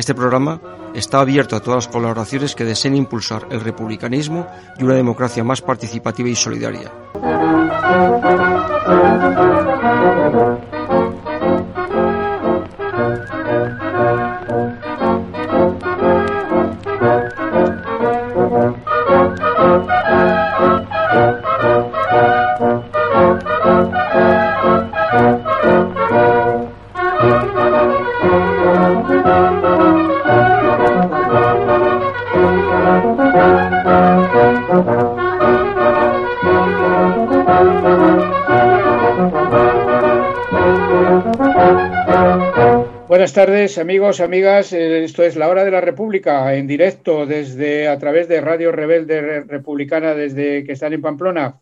Este programa está abierto a todas las colaboraciones que deseen impulsar el republicanismo y una democracia más participativa y solidaria. Buenas tardes, amigos, amigas. Esto es la hora de la República en directo desde a través de Radio Rebelde Republicana desde que están en Pamplona,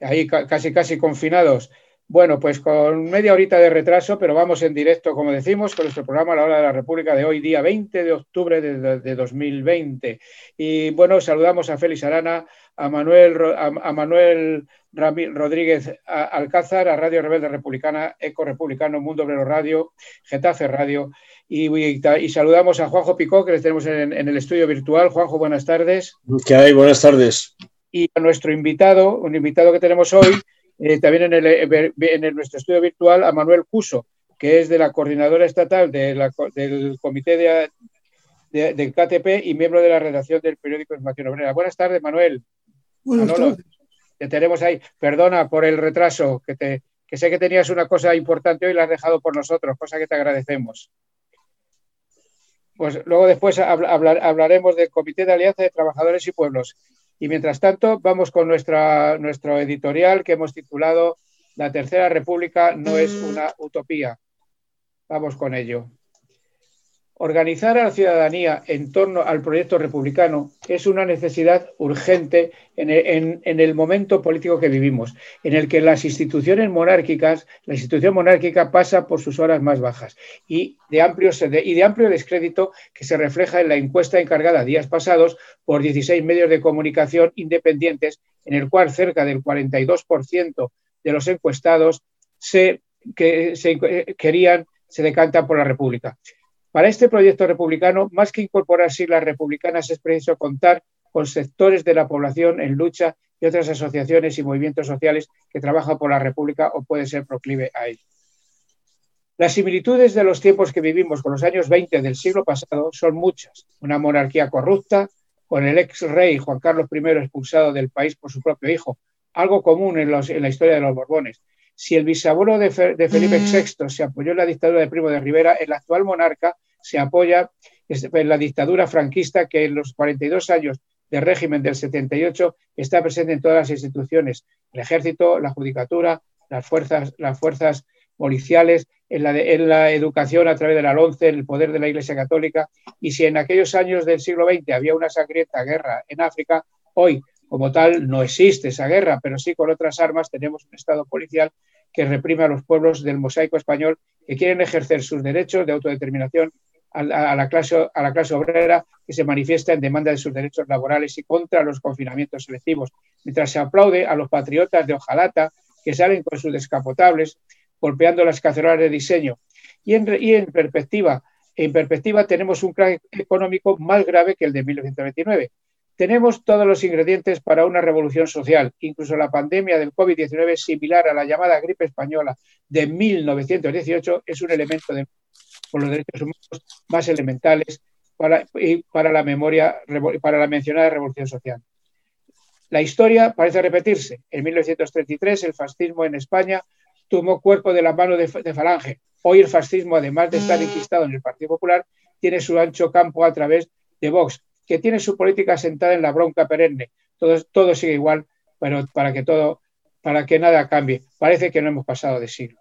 ahí casi casi confinados. Bueno, pues con media horita de retraso, pero vamos en directo, como decimos, con nuestro programa La Hora de la República de hoy, día 20 de octubre de, 2020. Y bueno, saludamos a Félix Arana, a Manuel, a, Manuel Rodríguez Alcázar, a Radio Rebelde Republicana, Eco Republicano, Mundo Obrero Radio, Getafe Radio. Y, y, saludamos a Juanjo Picó, que les tenemos en, el estudio virtual. Juanjo, buenas tardes. ¿Qué hay? Buenas tardes. Y a nuestro invitado, un invitado que tenemos hoy, eh, también en, el, en nuestro estudio virtual, a Manuel Cuso, que es de la coordinadora estatal del comité de, del KTP y miembro de la redacción del periódico Información Obrera. Buenas tardes, Manuel. Buenas tardes. Te tenemos ahí. Perdona por el retraso, que, te, que sé que tenías una cosa importante hoy y la has dejado por nosotros, cosa que te agradecemos. Pues luego después hablaremos del Comité de Alianza de Trabajadores y Pueblos. Y mientras tanto, vamos con nuestra, nuestro editorial que hemos titulado La Tercera República no es una utopía. Vamos con ello. Organizar a la ciudadanía en torno al proyecto republicano es una necesidad urgente en el, momento político que vivimos, en el que las instituciones monárquicas, la institución monárquica pasa por sus horas más bajas y de, amplio, y de amplio descrédito que se refleja en la encuesta encargada días pasados por 16 medios de comunicación independientes, en el cual cerca del 42% de los encuestados se, que, se querían, se decantan por la República. Para este proyecto republicano, más que incorporar siglas republicanas, es preciso contar con sectores de la población en lucha y otras asociaciones y movimientos sociales que trabajan por la República o puede ser proclive a ello. Las similitudes de los tiempos que vivimos con los años 20 del siglo pasado son muchas. Una monarquía corrupta, con el ex rey Juan Carlos I expulsado del país por su propio hijo, algo común en, en la historia de los Borbones, si el bisabuelo de, Felipe VI mm. se apoyó en la dictadura de Primo de Rivera, el actual monarca se apoya en la dictadura franquista que en los 42 años del régimen del 78 está presente en todas las instituciones, el ejército, la judicatura, las fuerzas, las fuerzas policiales, en la, en la educación a través de la LONCE, el poder de la Iglesia Católica. Y si en aquellos años del siglo XX había una sangrienta guerra en África, hoy como tal no existe esa guerra, pero sí con otras armas tenemos un Estado policial que reprime a los pueblos del mosaico español que quieren ejercer sus derechos de autodeterminación a la, clase, a la clase obrera que se manifiesta en demanda de sus derechos laborales y contra los confinamientos selectivos, mientras se aplaude a los patriotas de Ojalata que salen con sus descapotables golpeando las cacerolas de diseño. Y en, y en perspectiva, en perspectiva tenemos un crack económico más grave que el de 1929 tenemos todos los ingredientes para una revolución social. Incluso la pandemia del COVID-19, similar a la llamada gripe española de 1918, es un elemento de, por los derechos humanos más elementales para, para, la memoria, para la mencionada revolución social. La historia parece repetirse. En 1933 el fascismo en España tomó cuerpo de la mano de, de Falange. Hoy el fascismo, además de estar mm. enquistado en el Partido Popular, tiene su ancho campo a través de Vox, que tiene su política sentada en la bronca perenne. Todo, todo sigue igual, pero para que todo, para que nada cambie. Parece que no hemos pasado de siglo.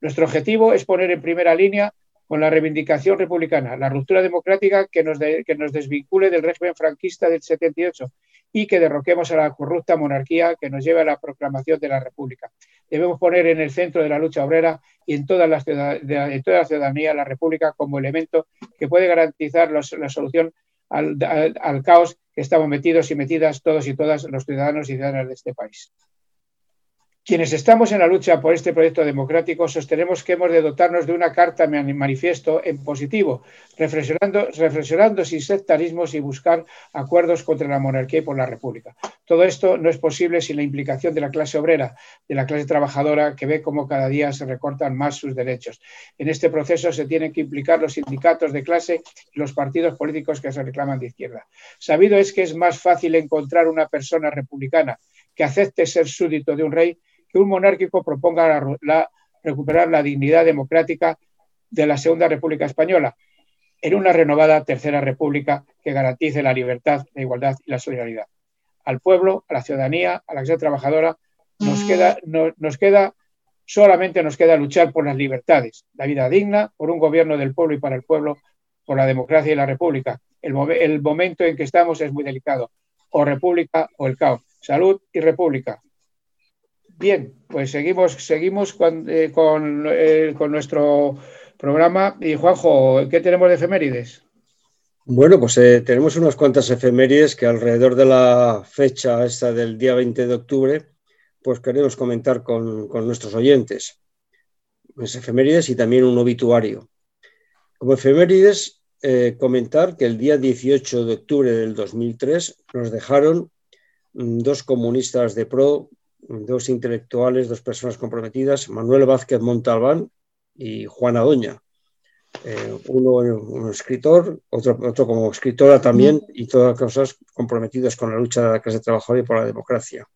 Nuestro objetivo es poner en primera línea con la reivindicación republicana, la ruptura democrática que nos, que nos desvincule del régimen franquista del 78 y que derroquemos a la corrupta monarquía que nos lleva a la proclamación de la República. Debemos poner en el centro de la lucha obrera y en toda la, en toda la ciudadanía la República como elemento que puede garantizar la solución al, al, caos que estamos metidos y metidas todos y todas los ciudadanos y ciudadanas de este país. Quienes estamos en la lucha por este proyecto democrático sostenemos que hemos de dotarnos de una carta manifiesto en positivo, reflexionando, reflexionando sin sectarismos y buscar acuerdos contra la monarquía y por la república. Todo esto no es posible sin la implicación de la clase obrera, de la clase trabajadora, que ve cómo cada día se recortan más sus derechos. En este proceso se tienen que implicar los sindicatos de clase y los partidos políticos que se reclaman de izquierda. Sabido es que es más fácil encontrar una persona republicana que acepte ser súdito de un rey que un monárquico proponga recuperar la dignidad democrática de la Segunda República Española en una renovada Tercera República que garantice la libertad, la igualdad y la solidaridad. Al pueblo, a la ciudadanía, a la clase trabajadora, nos queda, nos queda, solamente nos queda luchar por las libertades, la vida digna, por un gobierno del pueblo y para el pueblo, por la democracia y la república. El, el momento en que estamos es muy delicado, o república o el caos. Salud y república. Bien, pues seguimos, seguimos con, eh, eh, con, nuestro programa. Y Juanjo, ¿qué tenemos de efemérides? Bueno, pues eh, tenemos unas cuantas efemérides que alrededor de la fecha esta del día 20 de octubre, pues queremos comentar con, con nuestros oyentes. Las efemérides y también un obituario. Como efemérides, comentar que el día 18 de octubre del 2003 nos dejaron mm, dos comunistas de pro dos intelectuales, dos personas comprometidas, Manuel Vázquez Montalbán y Juana Doña. Eh, uno un escritor, otro, otro como escritora también, y todas cosas comprometidas con la lucha de la clase trabajadora y por la democracia.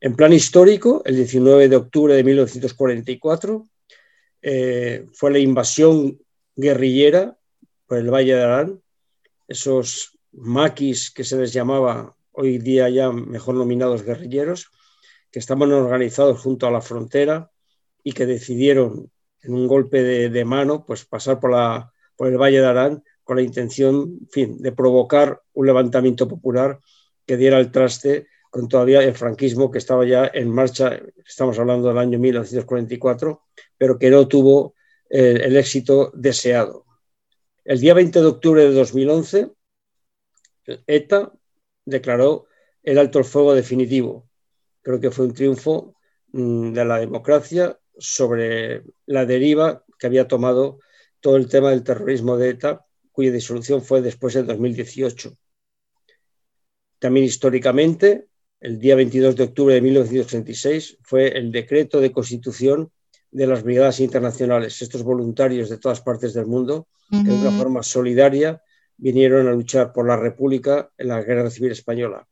En plan histórico, el 19 de octubre de 1944 eh, fue la invasión guerrillera por el Valle de Arán, esos maquis que se les llamaba hoy día ya mejor nominados guerrilleros, que estaban organizados junto a la frontera y que decidieron en un golpe de, mano pues pasar por, la, por el Valle de Arán con la intención fin, de provocar un levantamiento popular que diera el traste con todavía el franquismo que estaba ya en marcha, estamos hablando del año 1944, pero que no tuvo eh, el éxito deseado. El día 20 de octubre de 2011, ETA declaró el alto el fuego definitivo creo que fue un triunfo mm, de la democracia sobre la deriva que había tomado todo el tema del terrorismo de ETA, cuya disolución fue después del 2018. También históricamente, el día 22 de octubre de 1936 fue el decreto de constitución de las brigadas internacionales, estos voluntarios de todas partes del mundo, que de una forma solidaria vinieron a luchar por la República en la Guerra Civil Española.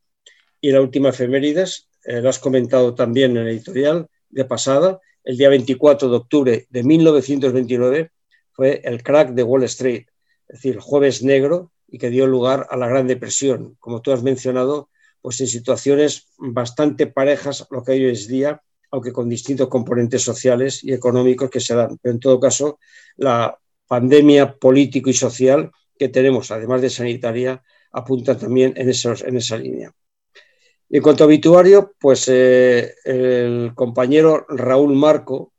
Y la última efemérides, eh, lo has comentado también en el editorial de pasada, el día 24 de octubre de 1929 fue el crack de Wall Street, es decir, el jueves negro y que dio lugar a la Gran Depresión, como tú has mencionado, pues en situaciones bastante parejas lo que hoy es día, aunque con distintos componentes sociales y económicos que se dan. Pero en todo caso, la pandemia político y social que tenemos, además de sanitaria, apunta también en, esos, en esa línea. En cuanto a obituario, pues eh, el compañero Raúl Marco,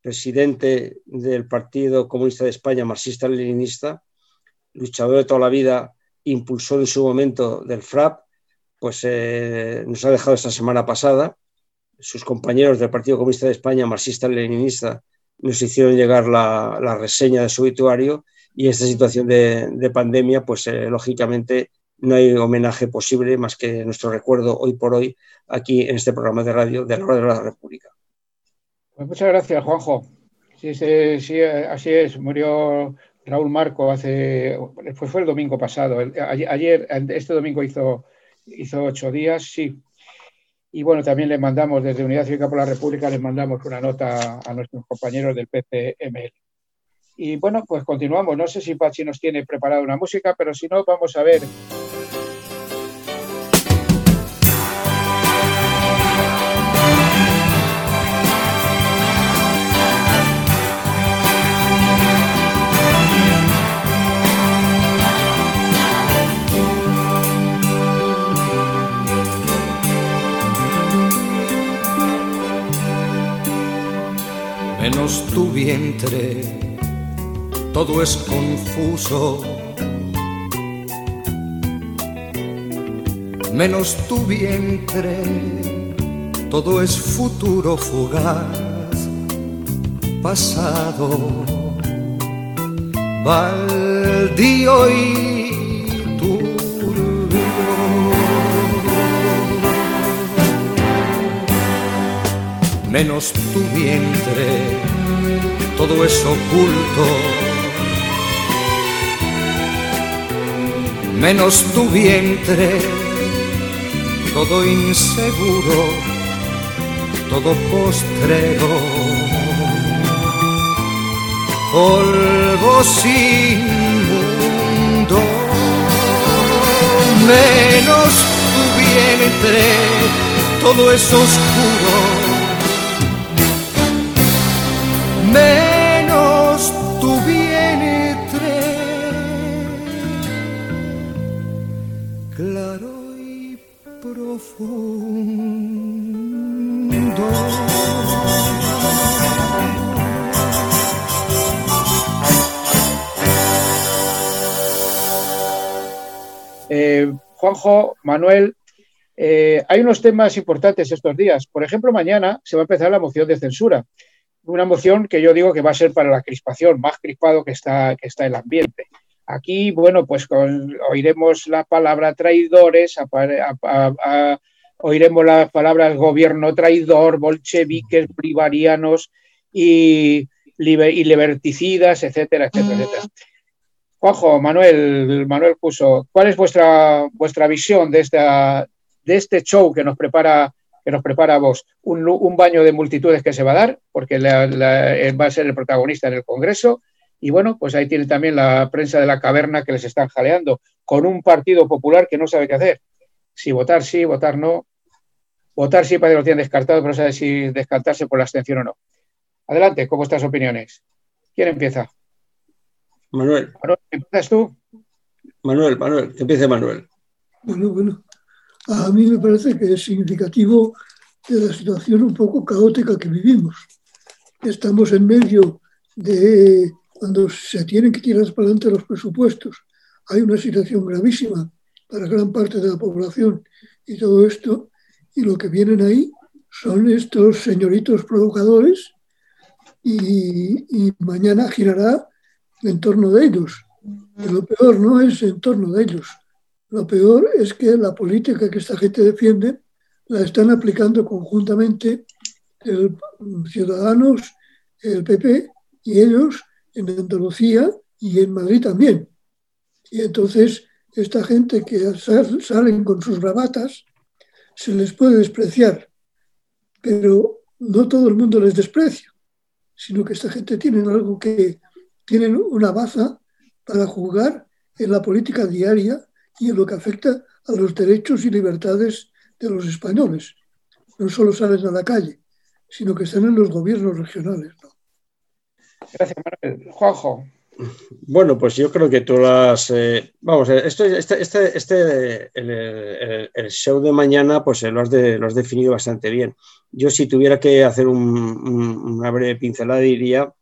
presidente del Partido Comunista de España, marxista-leninista, luchador de toda la vida, impulsor en su momento del FRAP, pues eh, nos ha dejado esta semana pasada. Sus compañeros del Partido Comunista de España, marxista-leninista, nos hicieron llegar la, reseña de su obituario y esta situación de, pandemia, pues eh, lógicamente no hay homenaje posible más que nuestro recuerdo hoy por hoy aquí en este programa de radio de la Hora de la República. Pues muchas gracias, Juanjo. Sí, sí, así es. Murió Raúl Marco hace, pues fue el domingo pasado. Ayer, este domingo hizo, hizo ocho días, sí. Y bueno, también le mandamos desde Unidad Cívica por la República, les mandamos una nota a nuestros compañeros del PCML. Y bueno, pues continuamos. No sé si Pachi nos tiene preparada una música, pero si no, vamos a ver menos tu vientre todo es confuso. Menos tu vientre, todo es futuro fugaz, pasado, baldío y turbio. Menos tu vientre, todo es oculto. Menos tu vientre, todo inseguro, todo postrero, polvo sin mundo, menos tu vientre, todo es oscuro. Profundo. Eh, Juanjo, Manuel, eh, hay unos temas importantes estos días. Por ejemplo, mañana se va a empezar la moción de censura. Una moción que yo digo que va a ser para la crispación, más crispado que está, que está el ambiente. Aquí, bueno, pues con- oiremos la palabra traidores, a- a- oiremos las palabras gobierno traidor, bolcheviques, bolivarianos y, liber- y liberticidas, etcétera, etcétera, etcétera. Juanjo, Manuel, Manuel Cuso, ¿cuál es vuestra, vuestra visión de, esta, de este show que nos prepara, que nos prepara vos? Un, baño de multitudes que se va a dar, porque la- la- él va a ser el protagonista en el Congreso. Y bueno, pues ahí tiene también la prensa de la caverna que les están jaleando, con un partido popular que no sabe qué hacer. Si votar sí, votar no. Votar sí para que lo tienen descartado, pero no sabe si descartarse por la abstención o no. Adelante, con vuestras opiniones. ¿Quién empieza? Manuel, Manuel, ¿Empiezas tú? Manuel, Manuel, que empiece Manuel. Bueno, bueno, a mí me parece que es significativo de la situación un poco caótica que vivimos. Estamos en medio de cuando se tienen que tirar para adelante los presupuestos. Hay una situación gravísima para gran parte de la población y todo esto, y lo que vienen ahí son estos señoritos provocadores y, mañana girará en torno de ellos. Lo peor no es en torno de ellos, lo peor es que la política que esta gente defiende la están aplicando conjuntamente el Ciudadanos, el PP y ellos en Andalucía y en Madrid también. Y entonces esta gente que sal- salen con sus bravatas se les puede despreciar, pero no todo el mundo les desprecia, sino que esta gente tiene algo que tienen una baza para jugar en la política diaria y en lo que afecta a los derechos y libertades de los españoles. No solo salen a la calle, sino que están en los gobiernos regionales. ¿no? Gracias, Manuel. Juanjo. Bueno, pues yo creo que tú las. eh, vamos, eh, esto, este, este, este el, show de mañana, pues eh, lo, has de- lo has definido bastante bien. Yo, si tuviera que hacer un- un- una breve pincelada, diría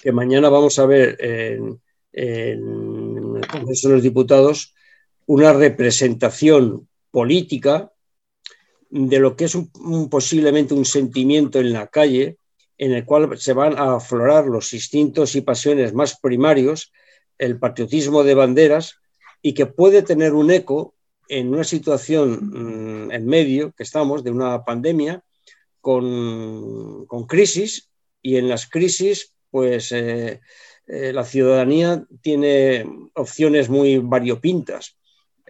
que mañana vamos a ver en, en el Congreso de los Diputados una representación política de lo que es un- posiblemente un sentimiento en la calle en el cual se van a aflorar los instintos y pasiones más primarios, el patriotismo de banderas, y que puede tener un eco en una situación mm, en medio que estamos de una pandemia con, con crisis, y en las crisis, pues eh, eh, la ciudadanía tiene opciones muy variopintas.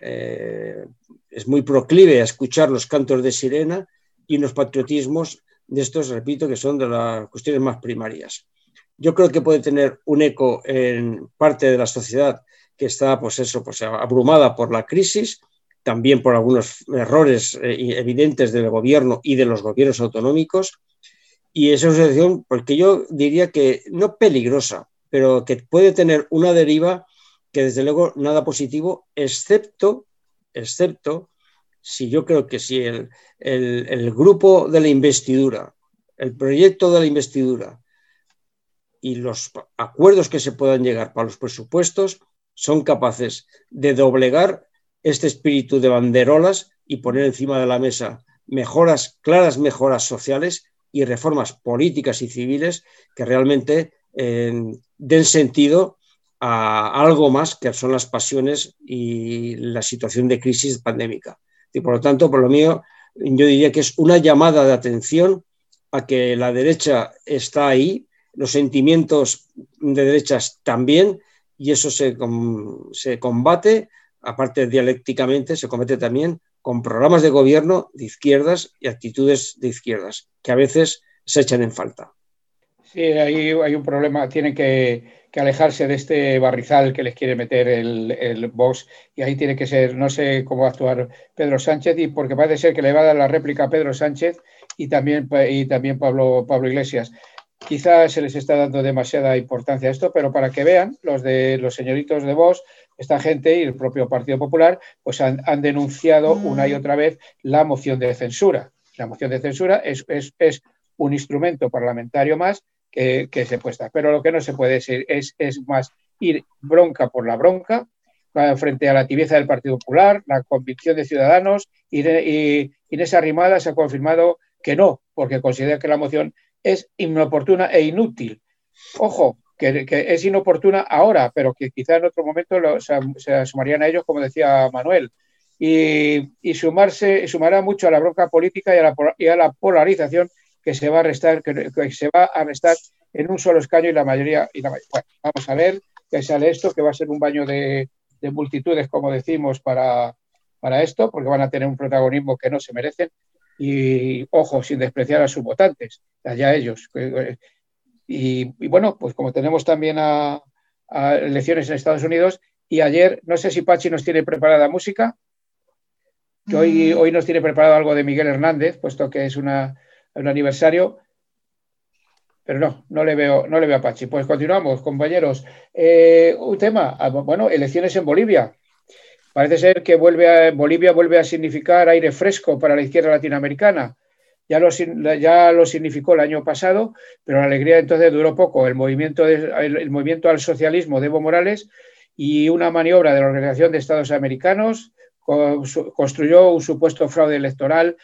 Eh, es muy proclive a escuchar los cantos de sirena y los patriotismos de estos, repito, que son de las cuestiones más primarias. Yo creo que puede tener un eco en parte de la sociedad que está, pues eso, pues abrumada por la crisis, también por algunos errores eh, evidentes del gobierno y de los gobiernos autonómicos. Y es una situación, porque yo diría que no peligrosa, pero que puede tener una deriva que desde luego nada positivo, excepto, excepto si yo creo que si el, grupo de la investidura, el proyecto de la investidura, y los acuerdos que se puedan llegar para los presupuestos son capaces de doblegar este espíritu de banderolas y poner encima de la mesa mejoras, claras mejoras sociales y reformas políticas y civiles que realmente eh, den sentido a algo más que son las pasiones y la situación de crisis pandémica. Y por lo tanto, por lo mío, yo diría que es una llamada de atención a que la derecha está ahí, los sentimientos de derechas también, y eso se, se combate, aparte dialécticamente, se combate también con programas de gobierno de izquierdas y actitudes de izquierdas, que a veces se echan en falta. Sí, ahí hay un problema, tienen que, alejarse de este barrizal que les quiere meter el, el Vox y ahí tiene que ser, no sé cómo va a actuar Pedro Sánchez, y porque parece ser que le va a dar la réplica a Pedro Sánchez y también, y también Pablo, Pablo Iglesias. Quizás se les está dando demasiada importancia a esto, pero para que vean, los de los señoritos de Vox, esta gente y el propio Partido Popular, pues han, denunciado una y otra vez la moción de censura. La moción de censura es, es, un instrumento parlamentario más que, se puesta. Pero lo que no se puede decir es, es más ir bronca por la bronca frente a la tibieza del Partido Popular, la convicción de Ciudadanos y, y Inés Arrimada se ha confirmado que no, porque considera que la moción es inoportuna e inútil. Ojo, que, es inoportuna ahora, pero que quizá en otro momento se, sumarían a ellos, como decía Manuel. Y, sumarse, sumará mucho a la bronca política y a la, y a la polarización que se va a restar, que, se va a restar en un solo escaño y la mayoría. Y la, bueno, vamos a ver qué sale esto, que va a ser un baño de, multitudes, como decimos, para, para esto, porque van a tener un protagonismo que no se merecen y, ojo, sin despreciar a sus votantes, allá ellos. Y, bueno, pues como tenemos también a, elecciones en Estados Unidos, y ayer, no sé si Pachi nos tiene preparada música, que hoy, mm. hoy nos tiene preparado algo de Miguel Hernández, puesto que es una, un aniversario, pero no, no le veo, no le veo a Pachi. Pues continuamos, compañeros. Eh, un tema, ah, bueno, elecciones en Bolivia. Parece ser que vuelve a, Bolivia vuelve a significar aire fresco para la izquierda latinoamericana. Ya lo, ya lo significó el año pasado, pero la alegría entonces duró poco. El movimiento, el, movimiento al socialismo de Evo Morales y una maniobra de la Organización de Estados Americanos construyó un supuesto fraude electoral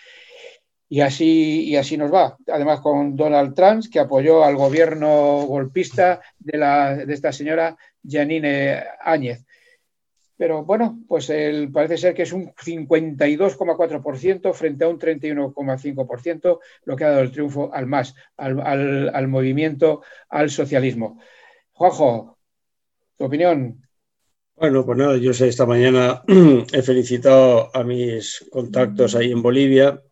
y así, y así nos va. Además, con Donald Trump, que apoyó al gobierno golpista de, la, de esta señora Janine Áñez. Pero bueno, pues parece ser que es un 52,4% frente a un 31,5%, lo que ha dado el triunfo al MAS, al, movimiento, al socialismo. Juanjo, tu opinión. Bueno, pues nada, yo sé, esta mañana he felicitado a mis contactos ahí en Bolivia.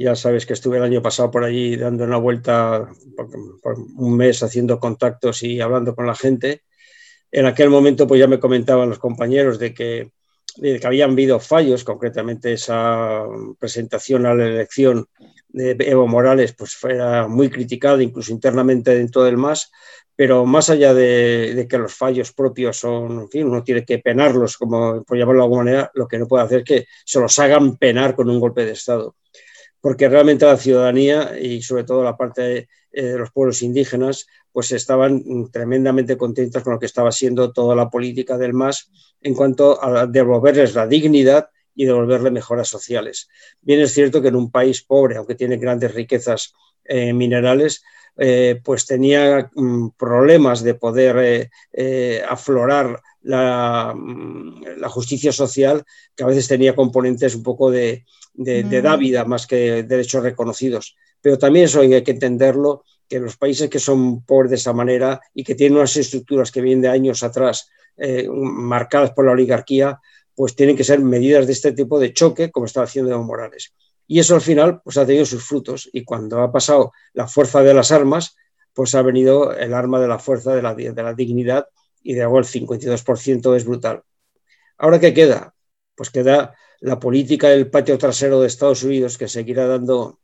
Ya sabes que estuve el año pasado por allí dando una vuelta por un mes haciendo contactos y hablando con la gente. En aquel momento, pues ya me comentaban los compañeros de que, de que habían habido fallos, concretamente esa presentación a la elección de Evo Morales, pues fuera muy criticada, incluso internamente dentro del MAS, pero más allá de, que los fallos propios son, en fin, uno tiene que penarlos, como por llamarlo de alguna manera, lo que no puede hacer es que se los hagan penar con un golpe de Estado. Porque realmente la ciudadanía y sobre todo la parte eh, de los pueblos indígenas pues estaban tremendamente contentos con lo que estaba siendo toda la política del MAS en cuanto a devolverles la dignidad y devolverle mejoras sociales. Bien es cierto que en un país pobre, aunque tiene grandes riquezas eh, minerales, eh, pues tenía mm, problemas de poder aflorar mm, la, justicia social, que a veces tenía componentes un poco de, de, de dávida más que derechos reconocidos. Pero también eso hay que entenderlo que los países que son pobres de esa manera y que tienen unas estructuras que vienen de años atrás eh, marcadas por la oligarquía, pues tienen que ser medidas de este tipo de choque, como está haciendo Evo Morales. Y eso al final pues, ha tenido sus frutos. Y cuando ha pasado la fuerza de las armas, pues ha venido el arma de la fuerza de la, de la dignidad y de algo el 52% es brutal. Ahora, ¿qué queda? Pues queda la política del patio trasero de Estados Unidos que seguirá dando,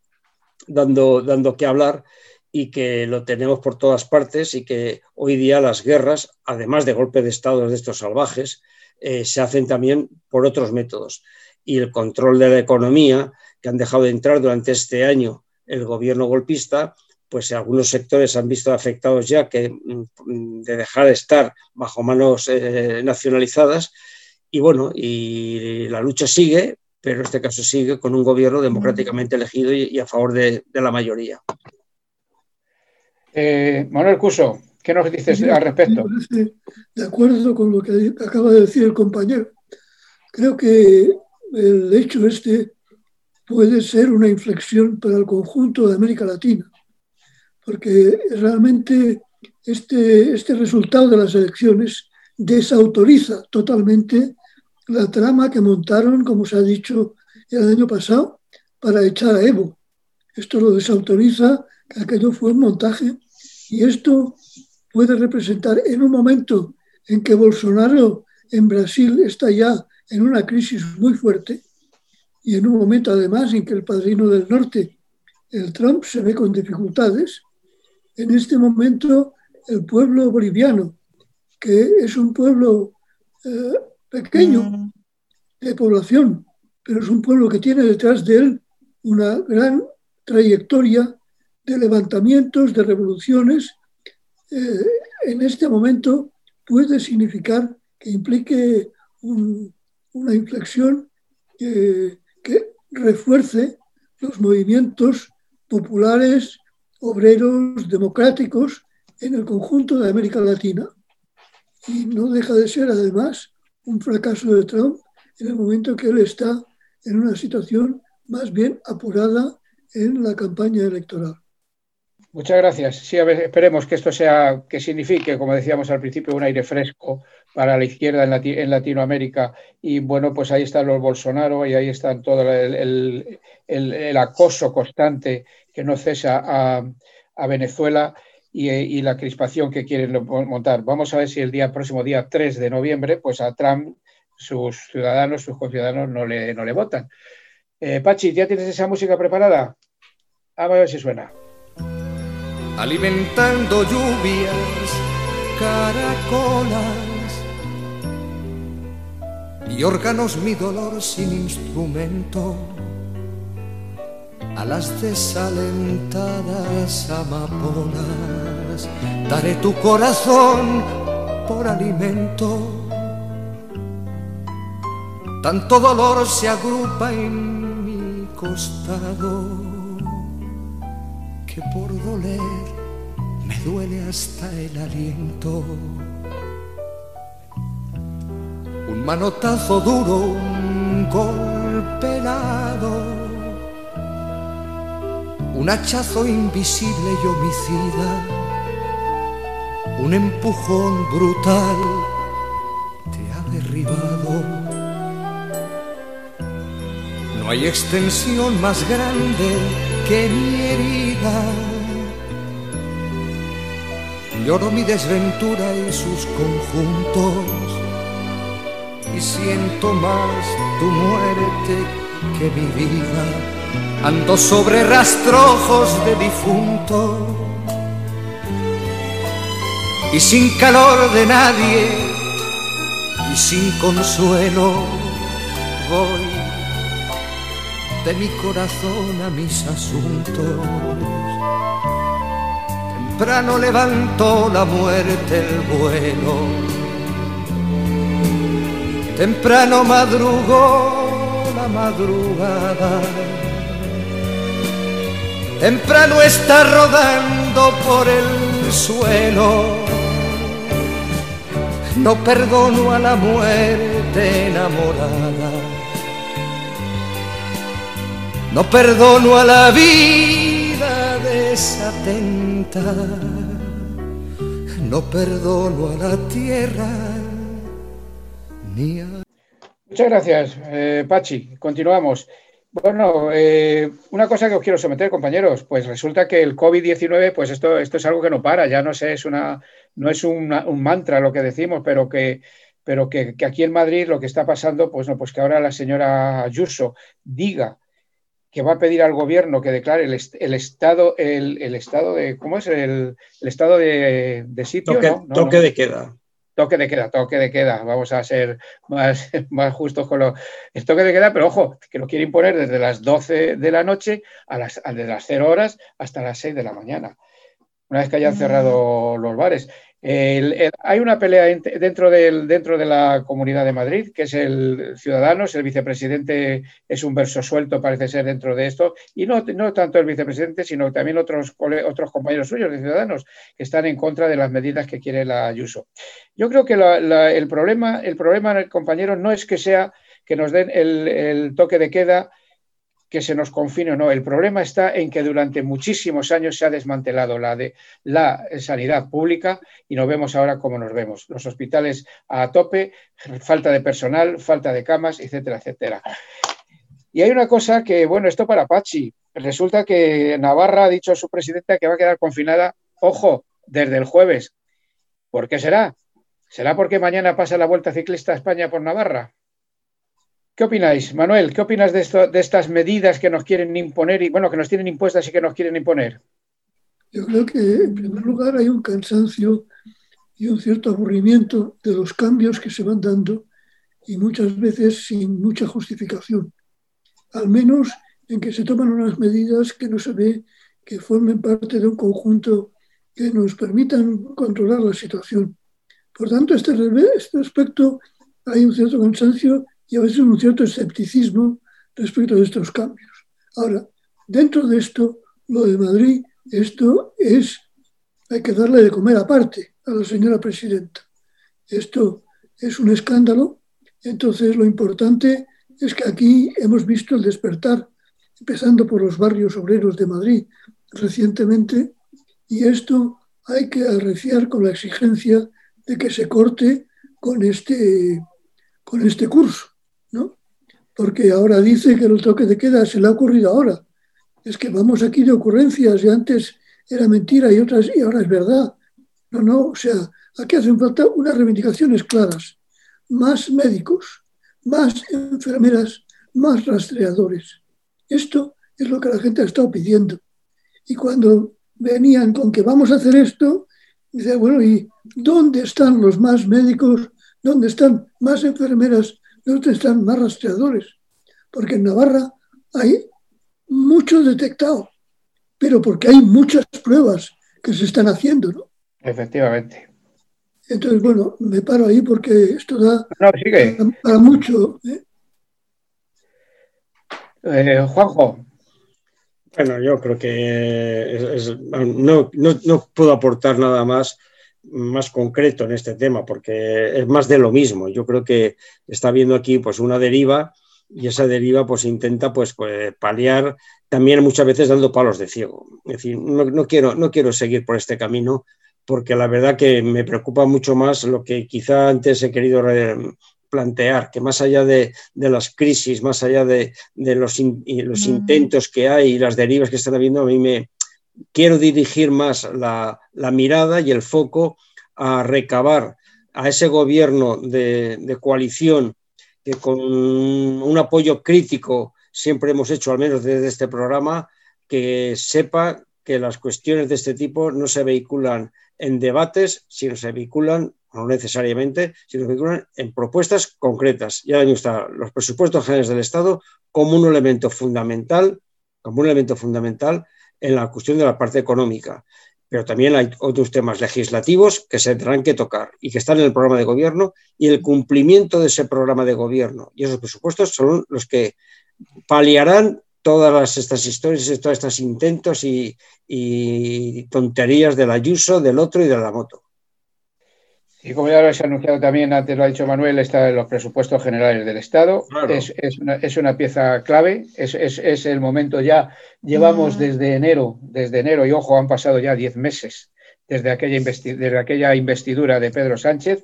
dando, dando que hablar y que lo tenemos por todas partes y que hoy día las guerras, además de golpe de Estado de estos salvajes, eh, se hacen también por otros métodos. Y el control de la economía que han dejado de entrar durante este año el gobierno golpista, pues algunos sectores han visto afectados ya que mm, de dejar de estar bajo manos eh, nacionalizadas y bueno, y la lucha sigue, pero en este caso sigue con un gobierno democráticamente elegido y, a favor de, la mayoría. Eh, Manuel Cuso, ¿qué nos dices al respecto? De acuerdo con lo que acaba de decir el compañero. Creo que el hecho este puede ser una inflexión para el conjunto de América Latina, porque realmente este, este resultado de las elecciones desautoriza totalmente la trama que montaron, como se ha dicho el año pasado, para echar a Evo. Esto lo desautoriza, que aquello fue un montaje, y esto puede representar en un momento en que Bolsonaro en Brasil está ya en una crisis muy fuerte, y en un momento además en que el padrino del norte, el Trump, se ve con dificultades, en este momento el pueblo boliviano, que es un pueblo eh, pequeño mm. de población, pero es un pueblo que tiene detrás de él una gran trayectoria de levantamientos, de revoluciones. Eh, en este momento puede significar que implique una inflexión que refuerce los movimientos populares, obreros, democráticos en el conjunto de América Latina. Y no deja de ser, además, un fracaso de Trump en el momento que él está en una situación más bien apurada en la campaña electoral. Muchas gracias. Sí, a ver, esperemos que esto sea, que signifique, como decíamos al principio, un aire fresco para la izquierda en, Latinoamérica. Y bueno, pues ahí están los Bolsonaro y ahí están todo el, acoso constante que no cesa a, Venezuela y, la crispación que quieren montar. Vamos a ver si el día próximo día 3 de noviembre, pues a Trump sus ciudadanos, sus conciudadanos no le, no le votan. Eh, Pachi, ¿ya tienes esa música preparada? a ver si suena alimentando lluvias, caracolas y órganos mi dolor sin instrumento a las desalentadas amapolas daré tu corazón por alimento tanto dolor se agrupa en mi costado que por doler me duele hasta el aliento. Un manotazo duro, un golpe helado, un hachazo invisible y homicida, un empujón brutal te ha derribado. No hay extensión más grande que mi herida. Lloro mi desventura y sus conjuntos y siento más tu muerte que mi vida. Ando sobre rastrojos de difunto. Y sin calor de nadie y sin consuelo voy de mi corazón a mis asuntos. Temprano levantó la muerte el vuelo, temprano madrugó la madrugada, temprano está rodando por el suelo. No perdono a la muerte enamorada no perdono a la vida desatenta, no perdono a la tierra ni a... Muchas gracias, eh, Pachi. Continuamos. Bueno, eh, una cosa que os quiero someter, compañeros, pues resulta que el COVID-19, pues esto, esto es algo que no para, ya no sé, es una, no es un mantra lo que decimos, pero que, pero que, que, aquí en Madrid lo que está pasando, pues no, pues que ahora la señora Ayuso diga que va a pedir al gobierno que declare el, estado, el, estado de, ¿cómo es? El, estado de, sitio. Toque, de queda. Toque de queda, toque de queda, vamos a ser más, más justos con lo... El toque de queda, pero ojo, que lo quiere imponer desde las 12 de la noche a las, desde las 0 horas hasta las 6 de la mañana, una vez que hayan cerrado los bares hay una pelea dentro, de la Comunidad de Madrid, que es el Ciudadanos, el vicepresidente es un verso suelto, parece ser, dentro de esto, y no, tanto el vicepresidente, sino también otros, otros compañeros suyos de Ciudadanos que están en contra de las medidas que quiere la Ayuso. Yo creo que el, problema, el problema, compañero, no es que sea que nos den el toque de queda que se nos confine o no. El problema está en que durante muchísimos años se ha desmantelado la, de, la sanidad pública y nos vemos ahora como nos vemos. Los hospitales a tope, falta de personal, falta de camas, etcétera, etcétera. Y hay una cosa que, bueno, esto para Pachi. Resulta que Navarra ha dicho a su presidenta que va a quedar confinada, ojo, desde el jueves. ¿Por qué será? ¿Será porque mañana pasa la Vuelta Ciclista a España por Navarra? ¿Qué opináis, Manuel? ¿Qué opinas de, esto, de estas medidas que nos quieren imponer y bueno, que nos tienen impuestas y que nos quieren imponer? Yo creo que en primer lugar hay un cansancio y un cierto aburrimiento de los cambios que se van dando y muchas veces sin mucha justificación. Al menos en que se toman unas medidas que no se ve que formen parte de un conjunto que nos permitan controlar la situación. Por tanto, este, este aspecto hay un cierto cansancio y a veces un cierto escepticismo respecto de estos cambios. Ahora, dentro de esto, lo de Madrid, esto es, hay que darle de comer aparte a la señora presidenta. Esto es un escándalo, entonces lo importante es que aquí hemos visto el despertar, empezando por los barrios obreros de Madrid recientemente, y esto hay que arreciar con la exigencia de que se corte con este, con este curso porque ahora dice que el toque de queda se le ha ocurrido ahora. Es que vamos aquí de ocurrencias y antes era mentira y otras y ahora es verdad. No, no, o sea, aquí hacen falta unas reivindicaciones claras. Más médicos, más enfermeras, más rastreadores. Esto es lo que la gente ha estado pidiendo. Y cuando venían con que vamos a hacer esto, dice, bueno, ¿y dónde están los más médicos? ¿Dónde están más enfermeras? ¿Dónde están más rastreadores? Porque en Navarra hay mucho detectado, pero porque hay muchas pruebas que se están haciendo, ¿no? Efectivamente. Entonces, bueno, me paro ahí porque esto da Para, mucho. ¿eh? Eh, Juanjo. Bueno, yo creo que no, no, puedo aportar nada más más concreto en este tema, porque es más de lo mismo. Yo creo que está viendo aquí pues una deriva y esa deriva pues intenta pues, pues, paliar también muchas veces dando palos de ciego. Es decir, no, quiero, no quiero seguir por este camino porque la verdad que me preocupa mucho más lo que quizá antes he querido plantear, que más allá de, las crisis, más allá de, los, los intentos que hay y las derivas que están habiendo, a mí me, quiero dirigir más la, mirada y el foco a recabar a ese gobierno de, coalición que con un apoyo crítico siempre hemos hecho, al menos desde este programa, que sepa que las cuestiones de este tipo no se vehiculan en debates, sino se vehiculan, no necesariamente, sino se vehiculan en propuestas concretas. Ya ahora está los presupuestos generales del Estado como un elemento fundamental, como un elemento fundamental en la cuestión de la parte económica, pero también hay otros temas legislativos que se tendrán que tocar y que están en el programa de gobierno y el cumplimiento de ese programa de gobierno y esos presupuestos son los que paliarán todas estas historias, todos estos intentos y, y tonterías del Ayuso, del otro y de la moto. Y como ya lo has anunciado también, antes lo ha dicho Manuel, está en los presupuestos generales del Estado. Es, es, una, pieza clave, es, es, el momento ya, llevamos mm. desde enero, desde enero, y ojo, han pasado ya diez meses desde aquella, desde aquella investidura de Pedro Sánchez,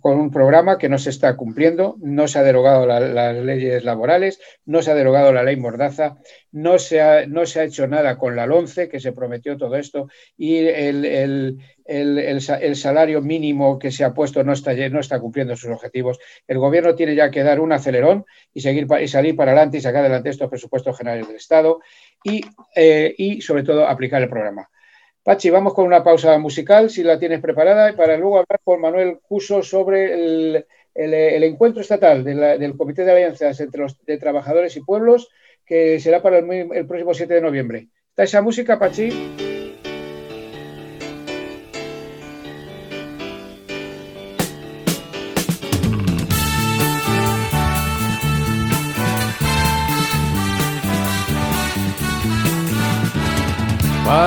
con un programa que no se está cumpliendo, no se ha derogado las leyes laborales, no se ha derogado la ley Mordaza, no se ha, no se ha hecho nada con la LONCE, que se prometió todo esto, y el, el, el, salario mínimo que se ha puesto no está, no está cumpliendo sus objetivos. El gobierno tiene ya que dar un acelerón y, seguir, y salir para adelante y sacar adelante estos presupuestos generales del Estado y, eh, y sobre todo, aplicar el programa. Pachi, vamos con una pausa musical, si la tienes preparada, para luego hablar con Manuel Cuso sobre el, encuentro estatal del Comité de Alianzas entre los de Trabajadores y Pueblos, que será para el, el próximo 7 de noviembre. ¿Está esa música, Pachi?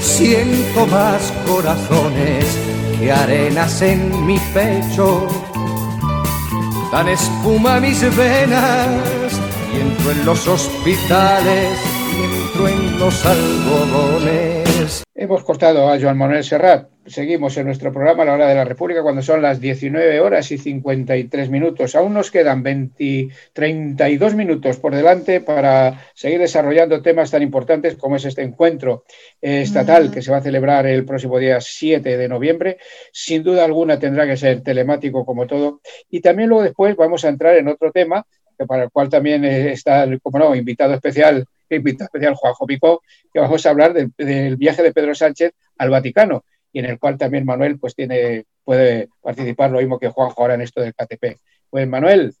Siento más corazones que arenas en mi pecho. Dan espuma mis venas y entro en los hospitales y entro en los algodones. Hemos cortado a Joan Manuel Serrat. Seguimos en nuestro programa a la hora de la República cuando son las 19 horas y 53 minutos. Aún nos quedan 20, 32 minutos por delante para seguir desarrollando temas tan importantes como es este encuentro estatal que se va a celebrar el próximo día 7 de noviembre. Sin duda alguna tendrá que ser telemático como todo. Y también luego después vamos a entrar en otro tema para el cual también está, como no, invitado especial invitado especial Juanjo Picó, que vamos a hablar del, viaje de Pedro Sánchez al Vaticano y en el cual también Manuel pues tiene, puede participar lo mismo que Juanjo ahora en esto del KTP. Pues Manuel,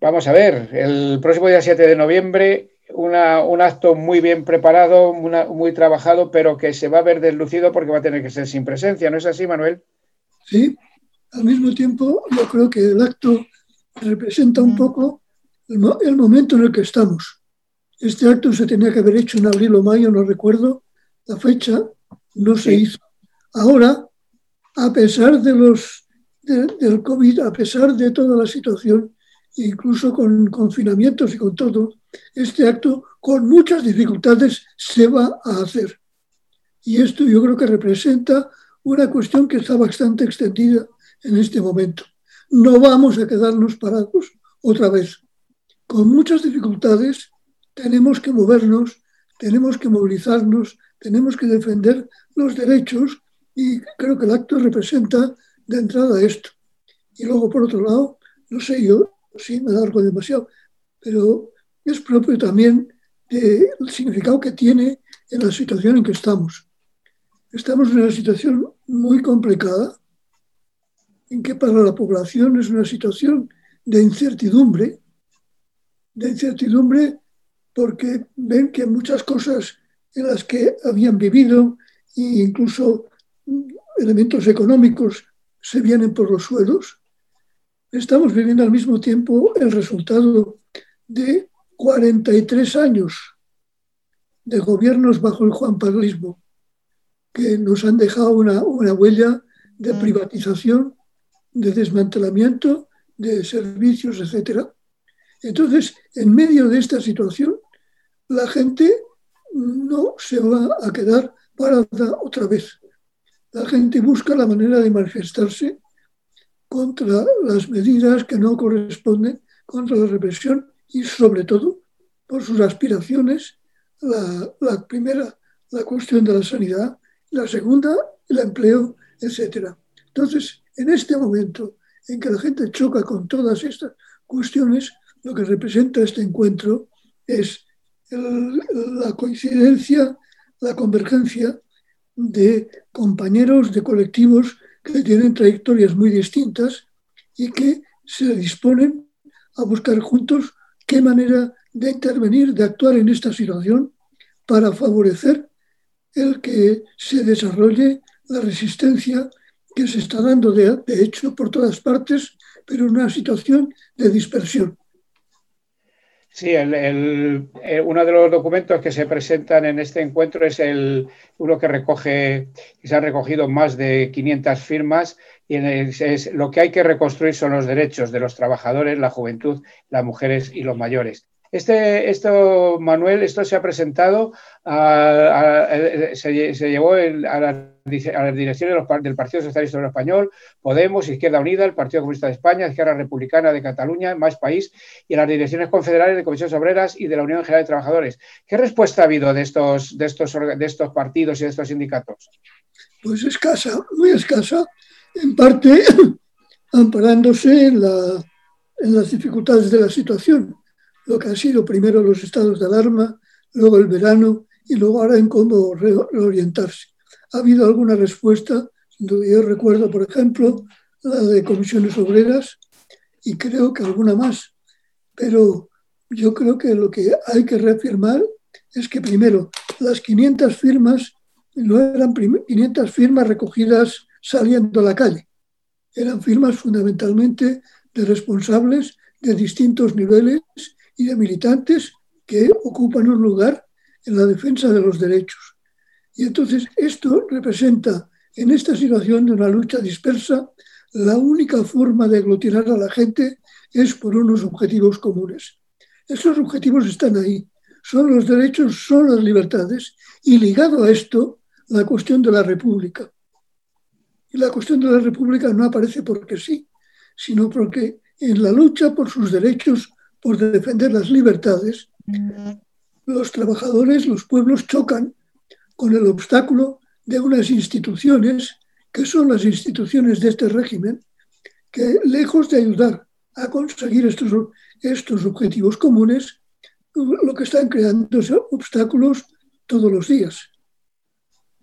vamos a ver, el próximo día 7 de noviembre, un acto muy bien preparado, muy trabajado, pero que se va a ver deslucido porque va a tener que ser sin presencia, ¿no es así, Manuel? Sí, al mismo tiempo yo creo que el acto representa un poco el momento en el que estamos. Este acto se tenía que haber hecho en abril o mayo, no recuerdo la fecha, no se hizo. Ahora, a pesar de los, del COVID, a pesar de toda la situación, incluso con confinamientos y con todo, este acto con muchas dificultades se va a hacer. Y esto yo creo que representa una cuestión que está bastante extendida en este momento. No vamos a quedarnos parados otra vez. Con muchas dificultades, tenemos que movernos, tenemos que movilizarnos, tenemos que defender los derechos y creo que el acto representa de entrada esto. Y luego, por otro lado, no sé yo, si me largo demasiado, pero es propio también del significado que tiene en la situación en que estamos. Estamos en una situación muy complicada, en que para la población es una situación de incertidumbre, de incertidumbre porque ven que muchas cosas en las que habían vivido e incluso elementos económicos se vienen por los suelos. Estamos viviendo al mismo tiempo el resultado de 43 años de gobiernos bajo el Juan Pablismo, que nos han dejado una, una huella de mm. privatización, de desmantelamiento de servicios, etcétera entonces, en medio de esta situación, la gente no se va a quedar parada otra vez. La gente busca la manera de manifestarse contra las medidas que no corresponden, contra la represión y sobre todo por sus aspiraciones. La, primera, la cuestión de la sanidad, la segunda, el empleo, etc. Entonces, en este momento en que la gente choca con todas estas cuestiones, lo que representa este encuentro es la coincidencia, la convergencia de compañeros, de colectivos que tienen trayectorias muy distintas y que se disponen a buscar juntos qué manera de intervenir, de actuar en esta situación para favorecer el que se desarrolle la resistencia que se está dando de, hecho por todas partes, pero en una situación de dispersión. Sí, el, uno de los documentos que se presentan en este encuentro es el, uno que recoge, que se han recogido más de 500 firmas y es, lo que hay que reconstruir son los derechos de los trabajadores, la juventud, las mujeres y los mayores. Este, esto, Manuel, esto se ha presentado, se, llevó a las las direcciones del Partido Socialista Obrero Español, Podemos, Izquierda Unida, el Partido Comunista de España, Izquierda Republicana de Cataluña, Más País y a las direcciones confederales de Comisiones Obreras y de la Unión General de Trabajadores. ¿Qué respuesta ha habido de estos, de estos, de estos partidos y de estos sindicatos? Pues escasa, muy escasa, en parte amparándose en, en las dificultades de la situación, lo que han sido primero los estados de alarma, luego el verano y luego ahora en cómo reorientarse. Ha habido alguna respuesta, yo recuerdo, por ejemplo, la de comisiones obreras y creo que alguna más, pero yo creo que lo que hay que reafirmar es que primero las 500 firmas no eran 500 firmas recogidas saliendo a la calle, eran firmas fundamentalmente de responsables de distintos niveles y de militantes que ocupan un lugar en la defensa de los derechos. Y entonces esto representa en esta situación de una lucha dispersa, la única forma de aglutinar a la gente es por unos objetivos comunes. Esos objetivos están ahí, son los derechos, son las libertades y ligado a esto la cuestión de la república. Y la cuestión de la república no aparece porque sí, sino porque en la lucha por sus derechos, por defender las libertades, los trabajadores, los pueblos chocan con el obstáculo de unas instituciones que son las instituciones de este régimen, que lejos de ayudar a conseguir estos, estos objetivos comunes, lo que están creando son obstáculos todos los días.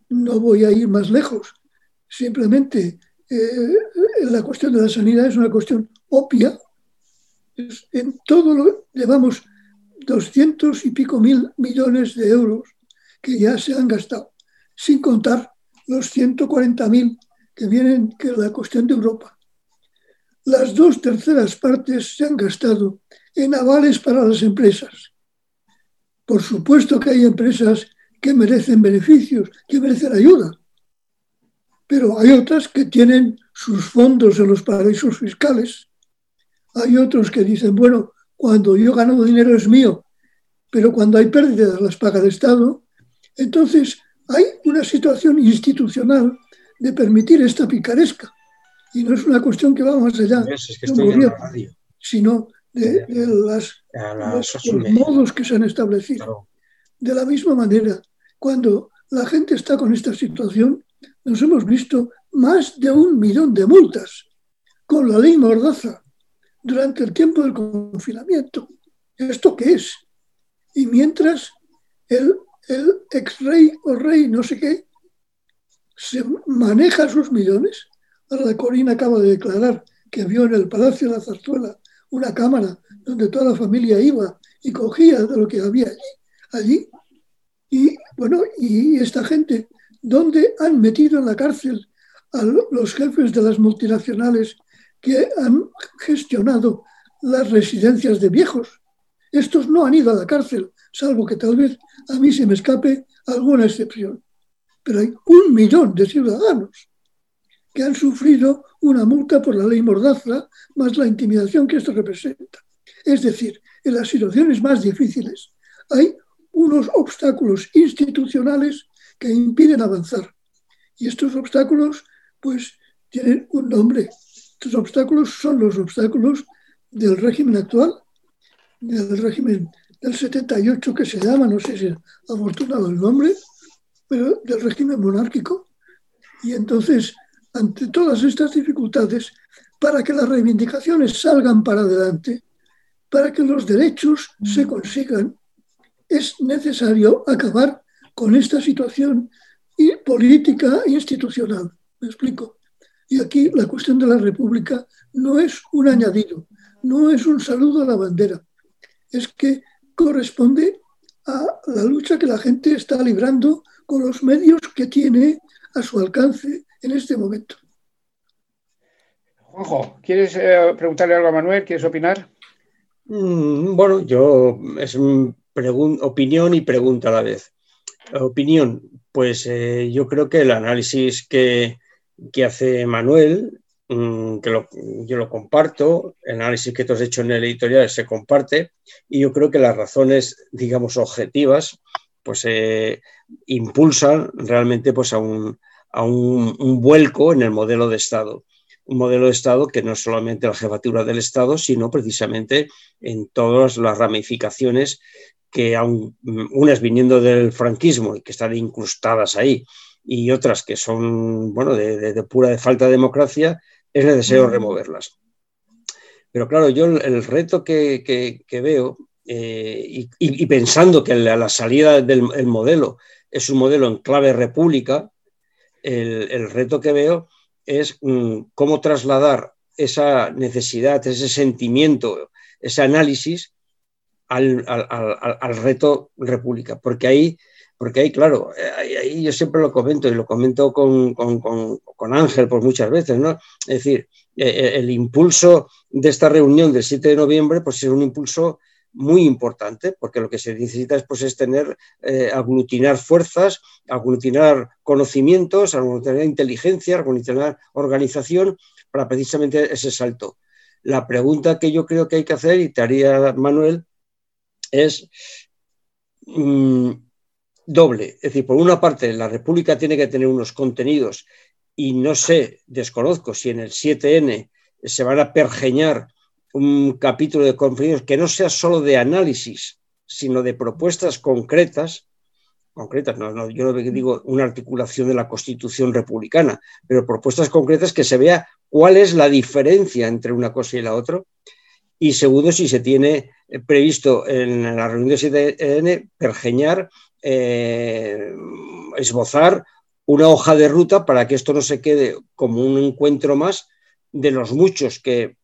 No voy a ir más lejos. Simplemente eh, la cuestión de la sanidad es una cuestión obvia. En todo llevamos 200 y pico mil millones de euros que ya se han gastado, sin contar los 140 mil que vienen que la cuestión de Europa. Las dos terceras partes se han gastado en avales para las empresas. Por supuesto que hay empresas que merecen beneficios, que merecen ayuda, pero hay otras que tienen sus fondos en los paraísos fiscales. Hay otros que dicen, bueno, cuando yo gano dinero es mío, pero cuando hay pérdidas las paga el Estado. Entonces hay una situación institucional de permitir esta picaresca. Y no es una cuestión que va más allá de un gobierno, sino de, las, los, modos que se han establecido. De la misma manera, cuando la gente está con esta situación, nos hemos visto más de un millón de multas con la ley Mordaza durante el tiempo del confinamiento. ¿Esto qué es? Y mientras el, el ex rey o rey no sé qué se maneja sus millones, ahora la Corina acaba de declarar que vio en el Palacio de la Zarzuela una cámara donde toda la familia iba y cogía de lo que había allí. allí. Y bueno, y esta gente, ¿dónde han metido en la cárcel a los jefes de las multinacionales que han gestionado las residencias de viejos. Estos no han ido a la cárcel, salvo que tal vez a mí se me escape alguna excepción. Pero hay un millón de ciudadanos que han sufrido una multa por la ley Mordaza, más la intimidación que esto representa. Es decir, en las situaciones más difíciles hay unos obstáculos institucionales que impiden avanzar. Y estos obstáculos, pues, tienen un nombre, estos obstáculos son los obstáculos del régimen actual, del régimen del 78 que se llama, no sé si es afortunado el nombre, pero del régimen monárquico. Y entonces, ante todas estas dificultades, para que las reivindicaciones salgan para adelante, para que los derechos se consigan, es necesario acabar con esta situación política e institucional. ¿Me explico? Y aquí la cuestión de la República no es un añadido, no es un saludo a la bandera, es que corresponde a la lucha que la gente está librando con los medios que tiene a su alcance en este momento. Juanjo, ¿quieres eh, preguntarle algo a Manuel? ¿Quieres opinar? Mm, bueno, yo es opinión y pregunta a la vez. Opinión, pues eh, yo creo que el análisis que, que hace Manuel, mm, que yo lo comparto, el análisis que tú has hecho en el editorial se comparte, y yo creo que las razones, digamos, objetivas, pues eh, impulsan realmente pues, a, un, a un, vuelco en el modelo de Estado. Un modelo de Estado que no es solamente la jefatura del Estado, sino precisamente en todas las ramificaciones que aun, unas viniendo del franquismo y que están incrustadas ahí, y otras que son, bueno, de, pura de falta de democracia, es necesario removerlas. Pero claro, yo el, reto que, veo, eh, y, pensando que la, la salida del modelo es un modelo en clave república, el, reto que veo es mm, cómo trasladar esa necesidad, ese sentimiento, ese análisis al, reto república. Porque ahí, porque ahí claro, ahí, yo siempre lo comento y lo comento con, Ángel por muchas veces, ¿no? Es decir, e, e, el impulso de esta reunión del 7 de noviembre, pues es un impulso muy importante, porque lo que se necesita es, pues, es tener, eh, aglutinar fuerzas, aglutinar conocimientos, aglutinar inteligencia, aglutinar organización para precisamente ese salto. La pregunta que yo creo que hay que hacer, y te haría Manuel, es mm, doble. Es decir, por una parte, la República tiene que tener unos contenidos y no sé, desconozco si en el 7N se van a pergeñar un capítulo de conflictos que no sea solo de análisis, sino de propuestas concretas, concretas, no, yo no digo una articulación de la Constitución republicana, pero propuestas concretas que se vea cuál es la diferencia entre una cosa y la otra. Y segundo, si se tiene previsto en la reunión de 7N pergeñar, eh, esbozar una hoja de ruta para que esto no se quede como un encuentro más de los muchos que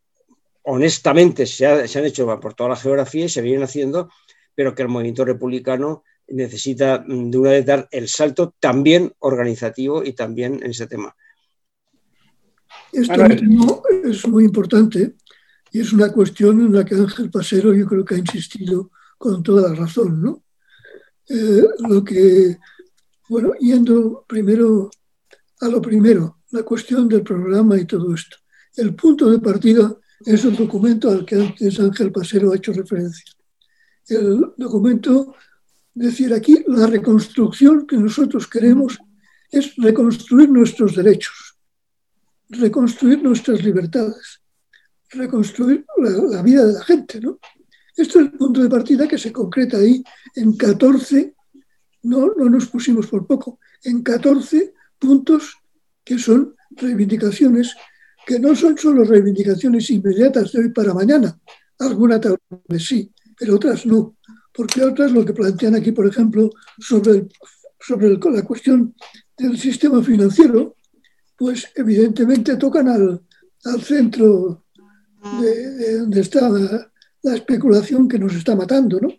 honestamente se, han hecho por toda la geografía y se vienen haciendo, pero que el movimiento republicano necesita mm, de una vez dar el salto también organizativo y también en ese tema. Esto es muy importante y es una cuestión en la que Ángel Pasero yo creo que ha insistido con toda la razón, ¿no? Eh, lo que, bueno, yendo primero a lo primero, la cuestión del programa y todo esto. El punto de partida es el documento al que antes Ángel Pasero ha hecho referencia. El documento, decir aquí, la reconstrucción que nosotros queremos es reconstruir nuestros derechos, reconstruir nuestras libertades, reconstruir la, vida de la gente. ¿no? Esto es el punto de partida que se concreta ahí. En 14, no, no nos pusimos por poco, en 14 puntos que son reivindicaciones que no son solo reivindicaciones inmediatas de hoy para mañana, algunas tal vez sí, pero otras no, porque otras lo que plantean aquí, por ejemplo, sobre, sobre la cuestión del sistema financiero, pues evidentemente tocan al, al centro de, donde está la, la, especulación que nos está matando, ¿no?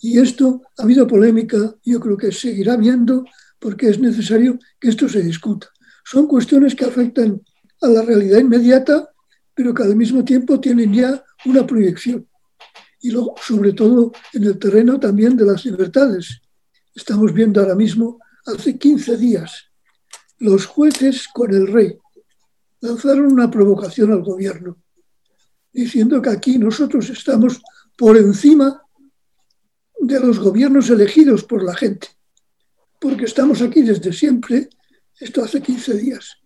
Y esto ha habido polémica, yo creo que seguirá habiendo, porque es necesario que esto se discuta. Son cuestiones que afectan a la realidad inmediata, pero que al mismo tiempo tienen ya una proyección. Y sobre todo en el terreno también de las libertades. Estamos viendo ahora mismo, hace 15 días, los jueces con el rey lanzaron una provocación al gobierno, diciendo que aquí nosotros estamos por encima de los gobiernos elegidos por la gente, porque estamos aquí desde siempre, esto hace 15 días.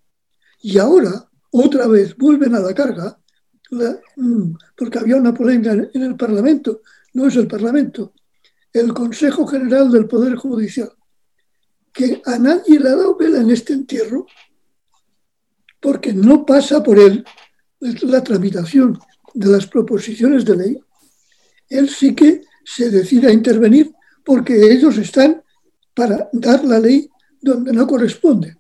Y ahora, otra vez, vuelven a la carga, mm, porque había una polémica en el Parlamento, no es el Parlamento, el Consejo General del Poder Judicial, que a nadie le ha dado vela en este entierro, porque no pasa por él la tramitación de las proposiciones de ley, él sí que se decide a intervenir porque ellos están para dar la ley donde no corresponde.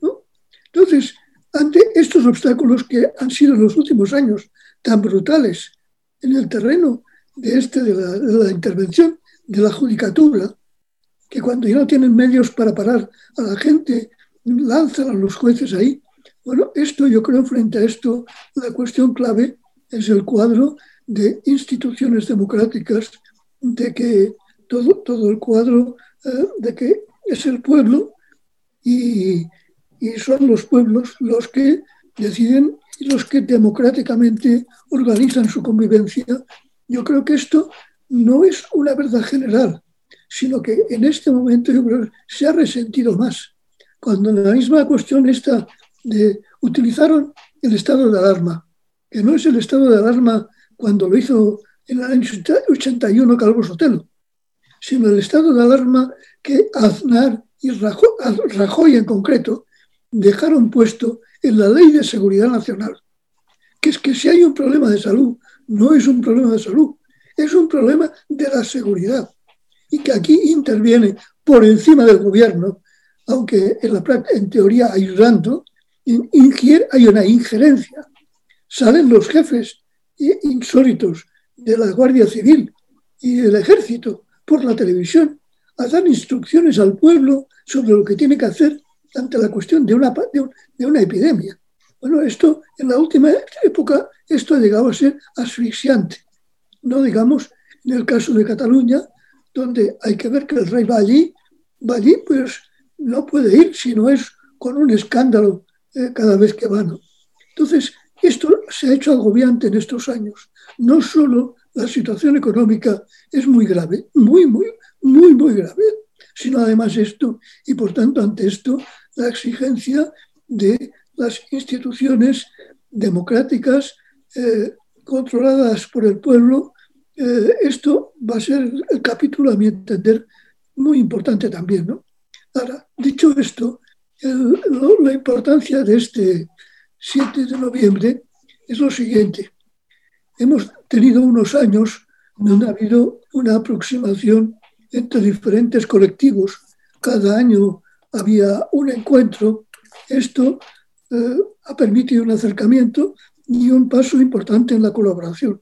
Entonces, ante estos obstáculos que han sido en los últimos años tan brutales en el terreno de, este, de, la, intervención de la judicatura, que cuando ya no tienen medios para parar a la gente, lanzan a los jueces ahí. Bueno, esto yo creo frente a esto, la cuestión clave es el cuadro de instituciones democráticas, de que todo, todo el cuadro eh, de que es el pueblo y, y son los pueblos los que deciden y los que democráticamente organizan su convivencia. Yo creo que esto no es una verdad general, sino que en este momento yo creo se ha resentido más cuando en la misma cuestión esta de utilizaron el estado de alarma, no es el estado de alarma cuando lo hizo en el año 81 Calvo Sotelo, sino el estado de alarma que Aznar y Rajoy en concreto dejaron puesto en la Ley de Seguridad Nacional, que es que si hay un problema de salud, no es un problema de salud, es un problema de la seguridad. Y que aquí interviene por encima del gobierno, aunque en, la, en teoría ayudando, hay una injerencia. Salen los jefes insólitos de la Guardia Civil y del Ejército por la televisión a dar instrucciones al pueblo sobre lo que tiene que hacer ante la cuestión de una, de una epidemia. Bueno, esto en la última época, esto ha llegado a ser asfixiante. No digamos en el caso de Cataluña, donde hay que ver que el rey va allí, va allí, pues no puede ir si no es con un escándalo eh, cada vez que va. Entonces, esto se ha hecho agobiante en estos años. No solo la situación económica es muy grave, muy, muy, muy, muy grave, sino además esto, y por tanto ante esto, la exigencia de las instituciones democráticas eh, controladas por el pueblo. Eh, esto va a ser el capítulo, a mi entender, muy importante también. ¿no? Ahora, dicho esto, la importancia de este 7 de noviembre es lo siguiente. Hemos tenido unos años donde ha habido una aproximación entre diferentes colectivos. Cada año había un encuentro. Esto eh, ha permitido un acercamiento y un paso importante en la colaboración.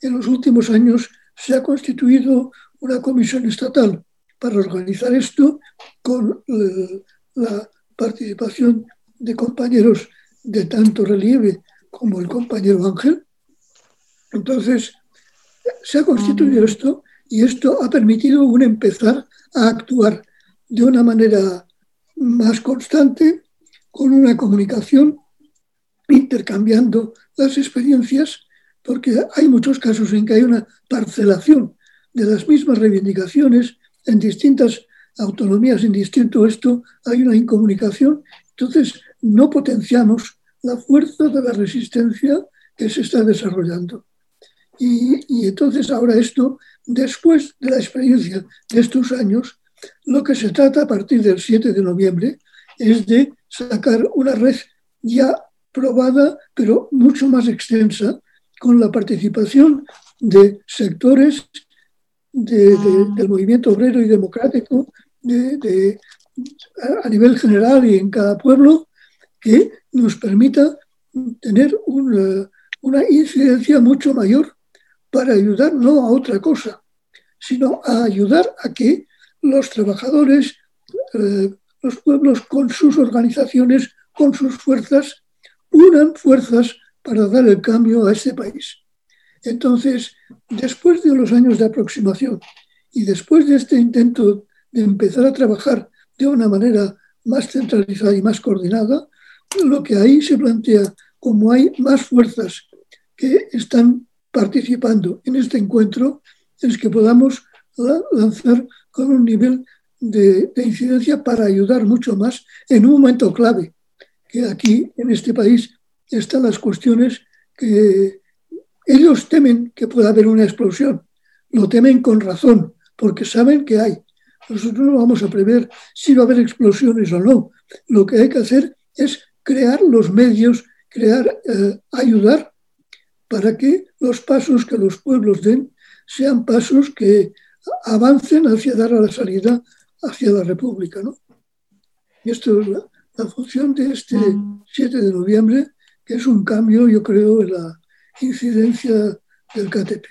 En los últimos años se ha constituido una comisión estatal para organizar esto con eh, la participación de compañeros de tanto relieve como el compañero Ángel. Entonces, se ha constituido ah. esto y esto ha permitido un empezar a actuar de una manera más constante, con una comunicación, intercambiando las experiencias, porque hay muchos casos en que hay una parcelación de las mismas reivindicaciones en distintas autonomías, en distinto esto, hay una incomunicación. Entonces, no potenciamos la fuerza de la resistencia que se está desarrollando. Y, entonces ahora esto, después de la experiencia de estos años, lo que se trata a partir del 7 de noviembre es de sacar una red ya probada, pero mucho más extensa, con la participación de sectores del movimiento obrero y democrático de, a nivel general y en cada pueblo, que nos permita tener una, una incidencia mucho mayor para ayudar no a otra cosa, sino a ayudar a que los trabajadores, eh, los pueblos con sus organizaciones, con sus fuerzas, unan fuerzas para dar el cambio a este país. Entonces, después de los años de aproximación y después de este intento de empezar a trabajar de una manera más centralizada y más coordinada, lo que ahí se plantea, como hay más fuerzas que están participando en este encuentro, es que podamos lanzar con un nivel de, incidencia para ayudar mucho más en un momento clave, que aquí en este país están las cuestiones que ellos temen que pueda haber una explosión, lo temen con razón, porque saben que hay. Nosotros no vamos a prever si va a haber explosiones o no. Lo que hay que hacer es crear los medios, crear, eh, ayudar para que los pasos que los pueblos den sean pasos que avancen hacia dar a la salida hacia la República. ¿no? Y esto es la, función de este 7 mm. de noviembre, que es un cambio, yo creo, en la incidencia del KTP.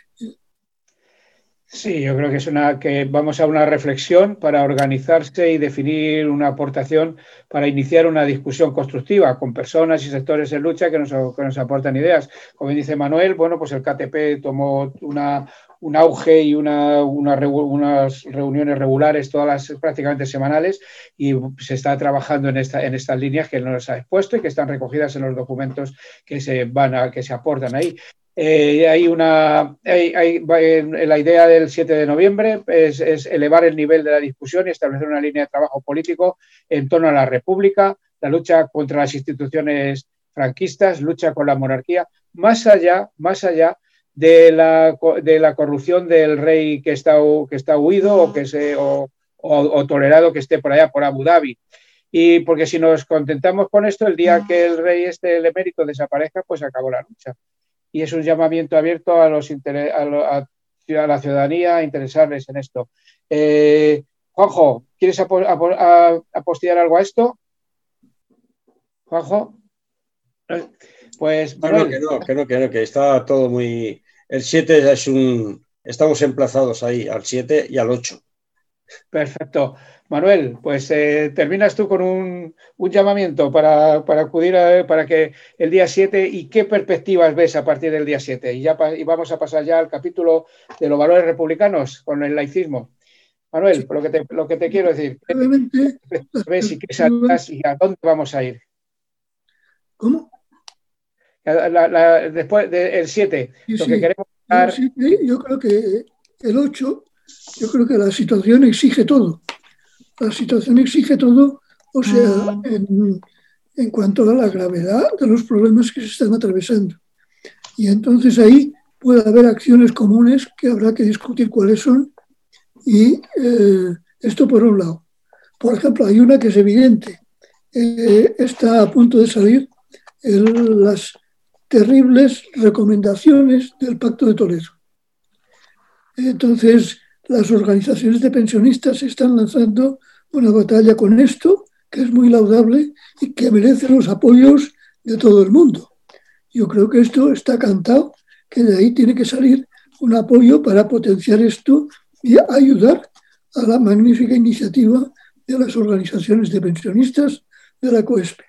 Sí, yo creo que es una que vamos a una reflexión para organizarse y definir una aportación para iniciar una discusión constructiva con personas y sectores en lucha que nos, que nos aportan ideas. Como dice Manuel, bueno, pues el KTP tomó una, un auge y una, unas reuniones regulares, todas las prácticamente semanales, y se está trabajando en, esta, en estas líneas que nos ha expuesto y que están recogidas en los documentos que se van a, que se aportan ahí. Eh, hay una, la idea del 7 de noviembre es, elevar el nivel de la discusión y establecer una línea de trabajo político en torno a la República, la lucha contra las instituciones franquistas, lucha con la monarquía, más allá, más allá de la, de la corrupción del rey que está, que está huido o, que se, o, tolerado que esté por allá, por Abu Dhabi. Y porque si nos contentamos con esto, el día que el rey este, el emérito, desaparezca, pues acabó la lucha. Y es un llamamiento abierto a, los a, la ciudadanía a interesarles en esto. Eh, Juanjo, ¿quieres apostillar algo a esto? Juanjo. Pues. que no, que no, que no, que está todo muy. El 7 es un. Estamos emplazados ahí, al 7 y al 8. Perfecto. Manuel, pues eh, terminas tú con un, llamamiento para, acudir a, para que el día 7 y qué perspectivas ves a partir del día 7. Y, ya, y vamos a pasar ya al capítulo de los valores republicanos con el laicismo. Manuel, lo, que te, lo que te quiero decir, ¿qué ves y qué y a dónde vamos a ir? ¿Cómo? después del 7, lo que queremos yo creo que el 8, yo creo que la situación exige todo. La situación exige todo, o sea, ah. en, en cuanto a la gravedad de los problemas que se están atravesando. Y entonces ahí puede haber acciones comunes que habrá que discutir cuáles son. Y eh, esto por un lado. Por ejemplo, hay una que es evidente. Eh, está a punto de salir el, las terribles recomendaciones del Pacto de Toledo. Entonces, las organizaciones de pensionistas están lanzando una batalla con esto, que es muy laudable y que merece los apoyos de todo el mundo. Yo creo que esto está cantado, que de ahí tiene que salir un apoyo para potenciar esto y ayudar a la magnífica iniciativa de las organizaciones de pensionistas de la COESPE.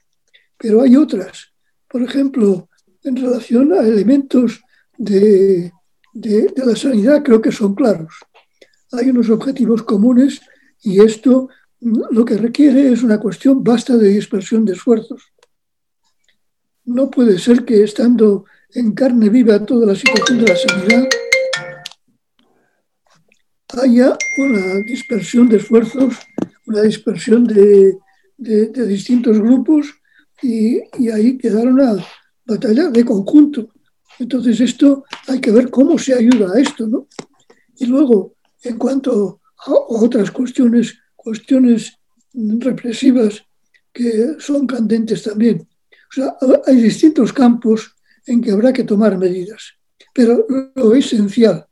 Pero hay otras. Por ejemplo, en relación a elementos de, la sanidad creo que son claros. Hay unos objetivos comunes y esto lo que requiere es una cuestión basta de dispersión de esfuerzos. No puede ser que estando en carne viva toda la situación de la sanidad haya una dispersión de esfuerzos, una dispersión de, distintos grupos y, y ahí quedaron a, batalla de conjunto. Entonces esto hay que ver cómo se ayuda a esto, ¿no? Y luego, en cuanto a otras cuestiones, cuestiones represivas que son candentes también. Hay distintos campos en que habrá que tomar medidas. Pero lo esencial,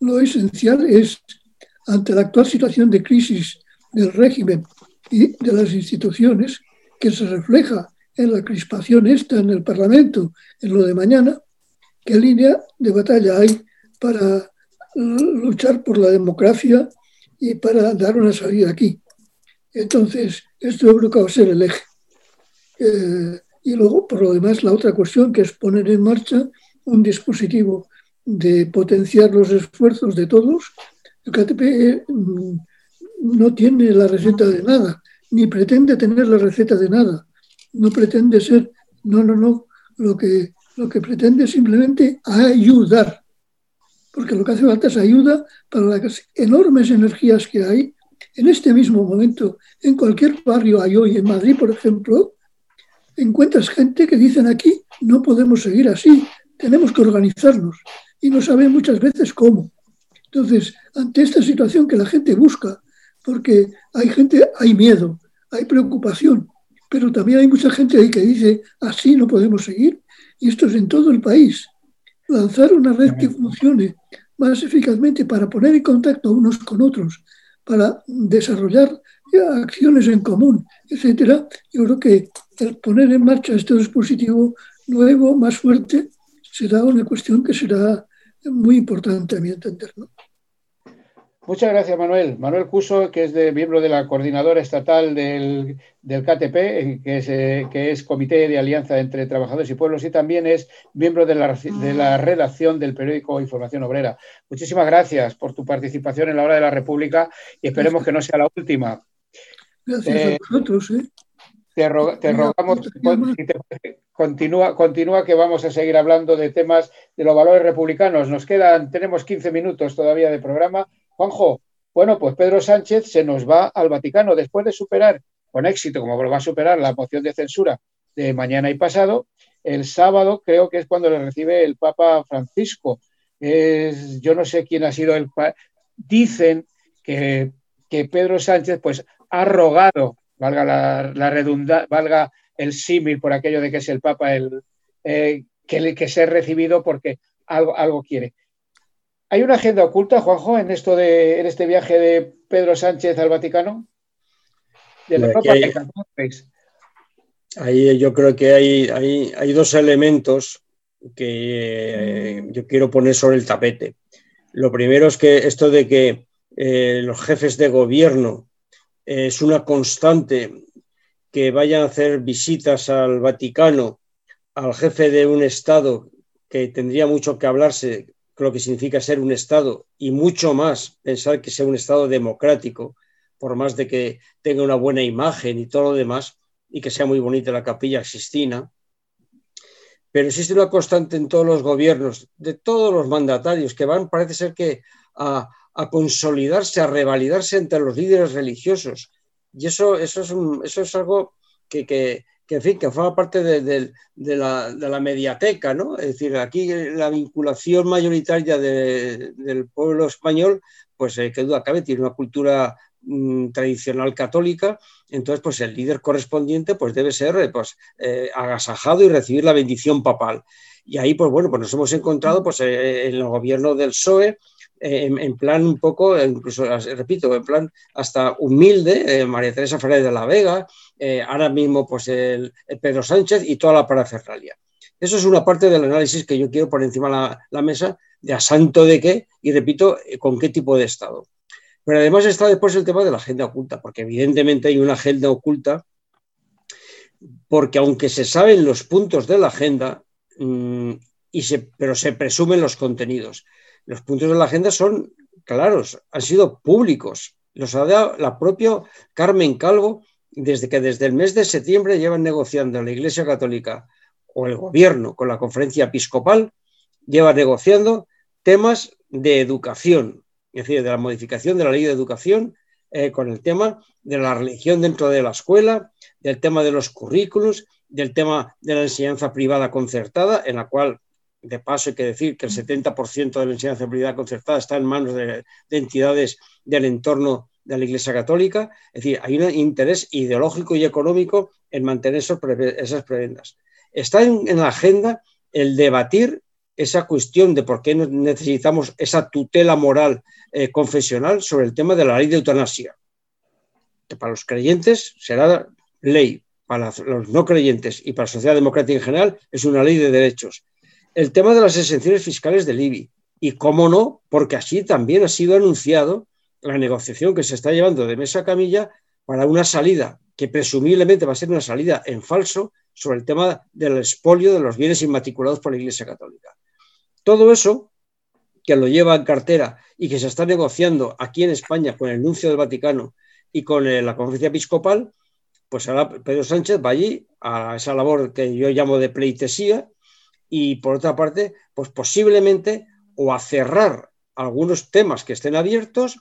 lo esencial es, ante la actual situación de crisis del régimen y de las instituciones, que se refleja en la crispación esta en el Parlamento, en lo de mañana, qué línea de batalla hay para luchar por la democracia y para dar una salida aquí. Entonces, esto yo creo que va a ser el eje. Eh, y luego, por lo demás, la otra cuestión que es poner en marcha un dispositivo de potenciar los esfuerzos de todos. El KTP mm, no tiene la receta de nada, ni pretende tener la receta de nada no pretende ser, no, no, no, lo que, lo que pretende es simplemente ayudar, porque lo que hace falta es ayuda para las enormes energías que hay. En este mismo momento, en cualquier barrio hay hoy, en Madrid, por ejemplo, encuentras gente que dicen aquí, no podemos seguir así, tenemos que organizarnos y no saben muchas veces cómo. Entonces, ante esta situación que la gente busca, porque hay gente, hay miedo, hay preocupación, pero también hay mucha gente ahí que dice, así no podemos seguir, y esto es en todo el país. Lanzar una red que funcione más eficazmente para poner en contacto unos con otros, para desarrollar acciones en común, etcétera, yo creo que el poner en marcha este dispositivo nuevo, más fuerte, será una cuestión que será muy importante a mi entender. Muchas gracias, Manuel. Manuel Cuso, que es de, miembro de la coordinadora estatal del, KTP, eh, que es, eh, que es Comité de Alianza entre Trabajadores y Pueblos, y también es miembro de la, de la redacción del periódico Información Obrera. Muchísimas gracias por tu participación en la Hora de la República y esperemos que no sea la última. Gracias a eh, vosotros. te, rogamos, continúa, continúa que vamos a seguir hablando de temas de los valores republicanos. Nos quedan, tenemos 15 minutos todavía de programa. Juanjo, bueno, pues Pedro Sánchez se nos va al Vaticano después de superar con éxito, como va a superar la moción de censura de mañana y pasado. El sábado creo que es cuando le recibe el Papa Francisco. yo no sé quién ha sido el... Dicen que, que Pedro Sánchez pues ha rogado valga la, redundancia, valga el símil por aquello de que es el Papa el eh, que, que ser recibido porque algo, algo quiere. ¿Hay una agenda oculta, Juanjo, en esto de en este viaje de Pedro Sánchez al Vaticano? ahí, yo creo que hay, hay, hay dos elementos que eh, yo quiero poner sobre el tapete. Lo primero es que esto de que eh, los jefes de gobierno es una constante que vayan a hacer visitas al Vaticano, al jefe de un Estado que tendría mucho que hablarse, lo que significa ser un Estado, y mucho más pensar que sea un Estado democrático, por más de que tenga una buena imagen y todo lo demás, y que sea muy bonita la capilla Sistina. Pero existe una constante en todos los gobiernos, de todos los mandatarios, que van, parece ser que a, consolidarse, a revalidarse entre los líderes religiosos. Y eso, eso, es, algo que, en fin, que forma parte de, la, de, la, mediateca, ¿no? Es decir, aquí la vinculación mayoritaria del pueblo español, pues eh, que duda cabe, tiene una cultura mm, tradicional católica, entonces pues el líder correspondiente pues debe ser pues, eh, agasajado y recibir la bendición papal. Y ahí, pues bueno, pues nos hemos encontrado pues, eh, en el gobierno del PSOE, en, plan un poco, incluso, repito, en plan hasta humilde, eh, María Teresa Fernández de la Vega, eh, ahora mismo pues el, Pedro Sánchez y toda la parafernalia. Eso es una parte del análisis que yo quiero poner encima de la, mesa de a santo de qué y repito, eh, con qué tipo de Estado. Pero además está después el tema de la agenda oculta, porque evidentemente hay una agenda oculta, porque aunque se saben los puntos de la agenda, mm, y se, pero se presumen los contenidos. Los puntos de la agenda son claros, han sido públicos. Los ha dado la propia Carmen Calvo desde que desde el mes de septiembre llevan negociando la Iglesia Católica o el gobierno con la conferencia episcopal, lleva negociando temas de educación, es decir, de la modificación de la ley de educación, eh, con el tema de la religión dentro de la escuela, del tema de los currículos, del tema de la enseñanza privada concertada, en la cual de paso hay que decir que el 70% de la enseñanza privada concertada está en manos de, entidades del entorno de la Iglesia Católica. Es decir, hay un interés ideológico y económico en mantener esas prebendas. Está en, la agenda el debatir esa cuestión de por qué necesitamos esa tutela moral eh, confesional sobre el tema de la ley de eutanasia, que para los creyentes será ley, para los no creyentes y para la sociedad democrática en general es una ley de derechos el tema de las exenciones fiscales del IBI. Y cómo no, porque así también ha sido anunciado la negociación que se está llevando de mesa a camilla para una salida que presumiblemente va a ser una salida en falso sobre el tema del expolio de los bienes inmatriculados por la Iglesia Católica. Todo eso, que lo lleva en cartera y que se está negociando aquí en España con el nuncio del Vaticano y con eh, la conferencia episcopal, pues ahora Pedro Sánchez va allí a esa labor que yo llamo de pleitesía y por otra parte, pues posiblemente o a cerrar algunos temas que estén abiertos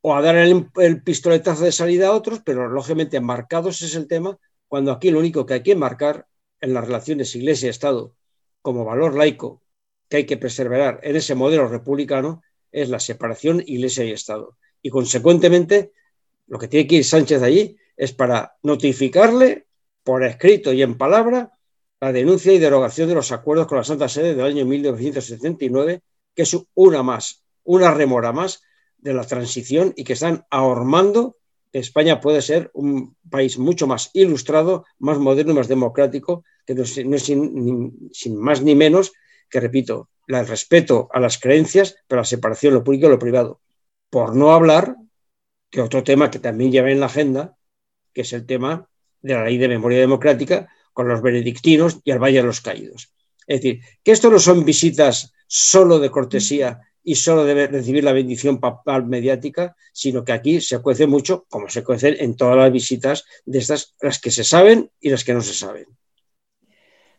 o a dar el, pistoletazo de salida a otros, pero lógicamente marcados es el tema, cuando aquí lo único que hay que marcar en las relaciones Iglesia-Estado como valor laico que hay que preservar en ese modelo republicano es la separación Iglesia y Estado. Y consecuentemente, lo que tiene que ir Sánchez allí es para notificarle por escrito y en palabra la denuncia y derogación de los acuerdos con la Santa Sede del año 1979, que es una más, una remora más de la transición y que están ahormando que España puede ser un país mucho más ilustrado, más moderno y más democrático, que no es, sin, sin, más ni menos que, repito, el respeto a las creencias, pero la separación de lo público y lo privado. Por no hablar que otro tema que también lleva en la agenda, que es el tema de la ley de memoria democrática, con los benedictinos y al Valle de los Caídos. Es decir, que esto no son visitas solo de cortesía y solo debe recibir la bendición papal mediática, sino que aquí se cuece mucho, como se cuecen en todas las visitas de estas, las que se saben y las que no se saben.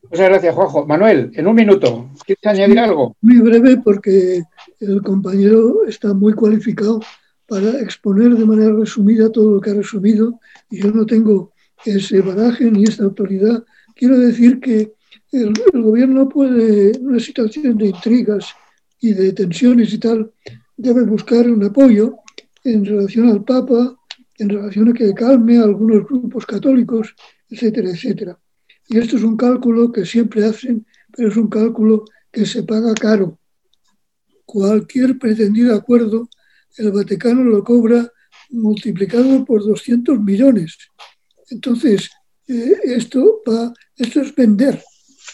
Muchas gracias, Juanjo. Manuel, en un minuto, ¿quieres añadir algo? Muy breve, porque el compañero está muy cualificado para exponer de manera resumida todo lo que ha resumido y yo no tengo ese baraje ni esta autoridad. Quiero decir que el, el gobierno puede, en una situación de intrigas y de tensiones y tal, debe buscar un apoyo en relación al Papa, en relación a que calme a algunos grupos católicos, etcétera, etcétera. Y esto es un cálculo que siempre hacen, pero es un cálculo que se paga caro. Cualquier pretendido acuerdo, el Vaticano lo cobra multiplicado por 200 millones. Entonces, eh, esto, va, esto es vender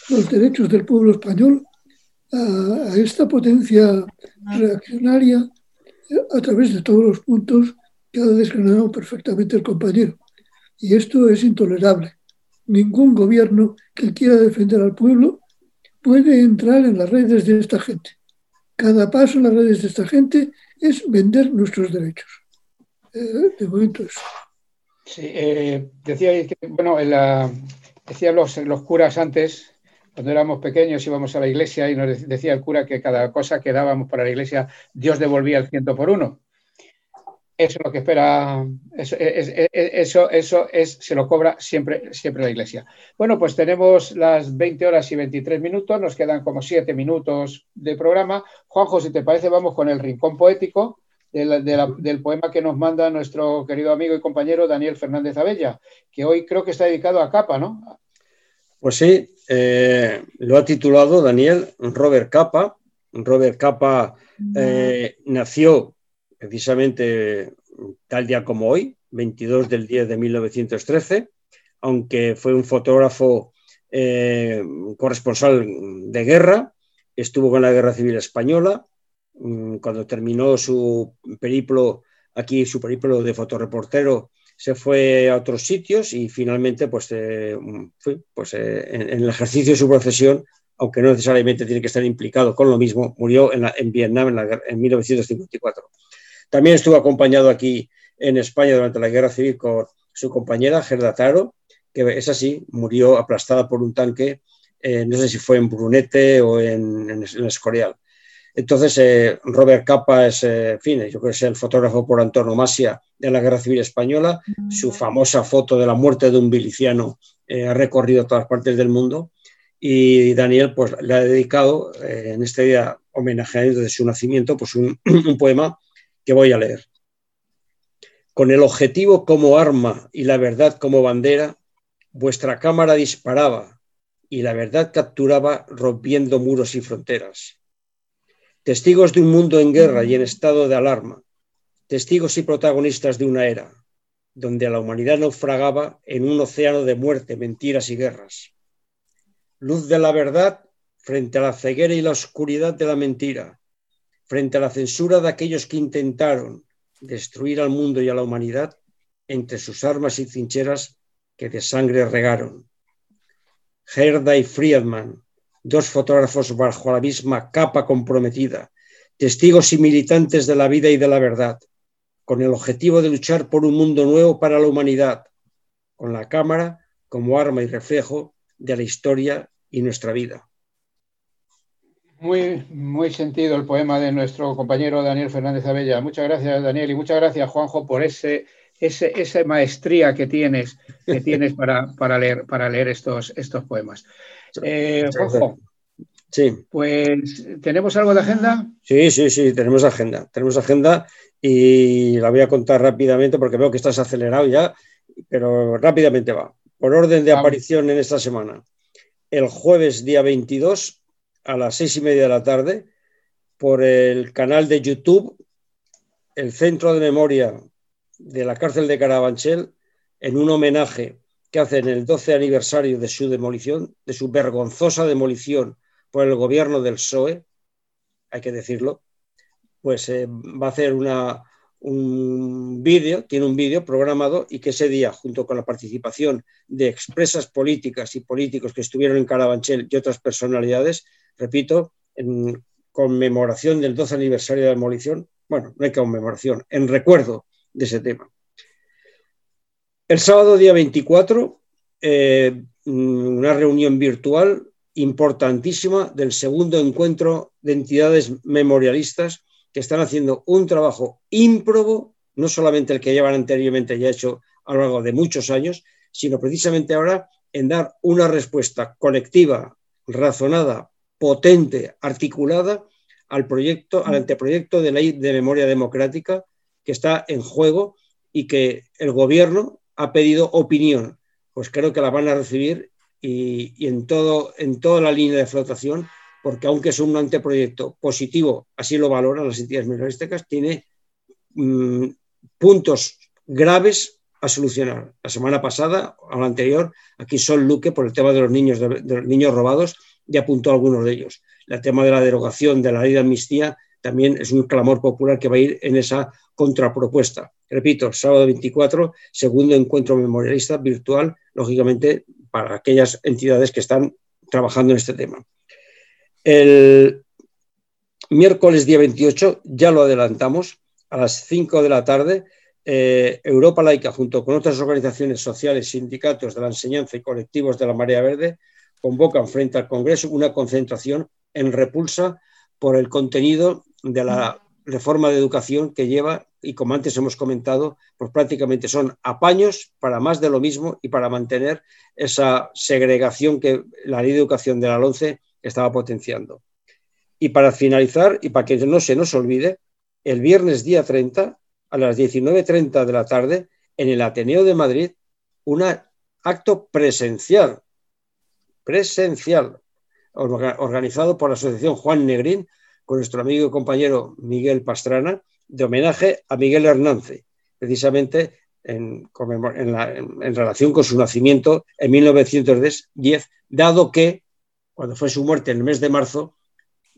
los derechos del pueblo español a, esta potencia reaccionaria a través de todos los puntos que ha desgranado perfectamente el compañero. Y esto es intolerable. Ningún gobierno que quiera defender al pueblo puede entrar en las redes de esta gente. Cada paso en las redes de esta gente es vender nuestros derechos. Eh, de momento eso. Sí, eh, bueno, decían los, los curas antes cuando éramos pequeños íbamos a la iglesia y nos decía el cura que cada cosa que dábamos para la iglesia, Dios devolvía el ciento por uno. Eso es lo que espera, eso, eso, eso es, se lo cobra siempre, siempre la iglesia. Bueno, pues tenemos las 20 horas y 23 minutos, nos quedan como 7 minutos de programa. Juanjo, si te parece, vamos con el rincón poético del, del poema que nos manda nuestro querido amigo y compañero Daniel Fernández Abella, que hoy creo que está dedicado a Capa, ¿no? Pues sí, eh, lo ha titulado Daniel Robert Capa. Robert Capa eh, nació precisamente tal día como hoy, 22 del 10 de 1913, aunque fue un fotógrafo eh, corresponsal de guerra, estuvo con la Guerra Civil Española, mm, cuando terminó su periplo aquí, su periplo de fotoreportero, se fue a otros sitios y finalmente, pues, eh, pues eh, en, el ejercicio de su profesión, aunque no necesariamente tiene que estar implicado con lo mismo, murió en, Vietnam en, en, 1954. También estuvo acompañado aquí en España durante la Guerra Civil con su compañera Gerda Taro, que es así, murió aplastada por un tanque, eh, no sé si fue en Brunete o en, en Escorial. Entonces, eh, Robert Capa es, eh, fin, yo creo que es el fotógrafo por antonomasia de la Guerra Civil Española. Su famosa foto de la muerte de un miliciano eh, ha recorrido todas partes del mundo. Y Daniel pues, le ha dedicado en este día homenajeando de su nacimiento pues, un, un poema que voy a leer. Con el objetivo como arma y la verdad como bandera, vuestra cámara disparaba y la verdad capturaba rompiendo muros y fronteras testigos de un mundo en guerra y en estado de alarma, testigos y protagonistas de una era, donde la humanidad naufragaba en un océano de muerte, mentiras y guerras. Luz de la verdad frente a la ceguera y la oscuridad de la mentira, frente a la censura de aquellos que intentaron destruir al mundo y a la humanidad entre sus armas y trincheras que de sangre regaron. Gerda y Friedman, dos fotógrafos bajo la misma capa comprometida, testigos y militantes de la vida y de la verdad, con el objetivo de luchar por un mundo nuevo para la humanidad, con la cámara como arma y reflejo de la historia y nuestra vida. Muy, muy sentido el poema de nuestro compañero Daniel Fernández Abella. Muchas gracias, Daniel, y muchas gracias, Juanjo, por ese, ese, esa maestría que tienes, que tienes para, para, leer, para leer estos, estos poemas. Eh, Sí. Pues, ¿tenemos algo de agenda? Sí, sí, sí, tenemos agenda. Tenemos agenda y la voy a contar rápidamente porque veo que estás acelerado ya, pero rápidamente va. Por orden de aparición en esta semana. El jueves día 22 a las seis y media de la tarde por el canal de YouTube, el Centro de Memoria de la Cárcel de Carabanchel, en un homenaje que hacen el 12 aniversario de su demolición, de su vergonzosa demolición por el gobierno del PSOE, hay que decirlo, pues eh, va a hacer un vídeo, tiene un vídeo programado y que ese día, junto con la participación de expresas políticas y políticos que estuvieron en Carabanchel y otras personalidades, repito, en, conmemoración del 12 aniversario de la demolición, bueno, no hay conmemoración, en recuerdo de ese tema. El sábado día 24, eh, una reunión virtual importantísima del segundo encuentro de entidades memorialistas que están haciendo un trabajo ímprobo, no solamente el que llevan anteriormente ya hecho a lo largo de muchos años, sino precisamente ahora en dar una respuesta colectiva, razonada, potente, articulada al proyecto, al anteproyecto de ley de memoria democrática que está en juego y que el gobierno ha pedido opinión. Pues creo que la van a recibir y, en, todo, en toda la línea de flotación, porque aunque es un anteproyecto positivo, así lo valoran las entidades memorialísticas, tiene mm, puntos graves a solucionar. La semana pasada, o la anterior, aquí Sol Luque, por el tema de los niños, de, los niños robados, ya apuntó algunos de ellos. El tema de la derogación de la ley de amnistía también es un clamor popular que va a ir en esa contrapropuesta. Repito, sábado 24, segundo encuentro memorialista virtual, lógicamente para aquellas entidades que están trabajando en este tema. El miércoles día 28, ya lo adelantamos, a las 5 de la tarde, eh, Europa Laica, junto con otras organizaciones sociales, sindicatos de la enseñanza y colectivos de la Marea Verde, convocan frente al Congreso una concentración en repulsa por el contenido de la reforma de educación que lleva, y como antes hemos comentado, pues prácticamente son apaños para más de lo mismo y para mantener esa segregación que la ley de educación de la 11 estaba potenciando. Y para finalizar, y para que no se nos olvide, el viernes día 30 a las 19.30 de la tarde en el Ateneo de Madrid un acto presencial, presencial, organizado por la Asociación Juan Negrín con nuestro amigo y compañero Miguel Pastrana, de homenaje a Miguel Hernández, precisamente en, en, relación con su nacimiento en 1910, dado que cuando fue su muerte en el mes de marzo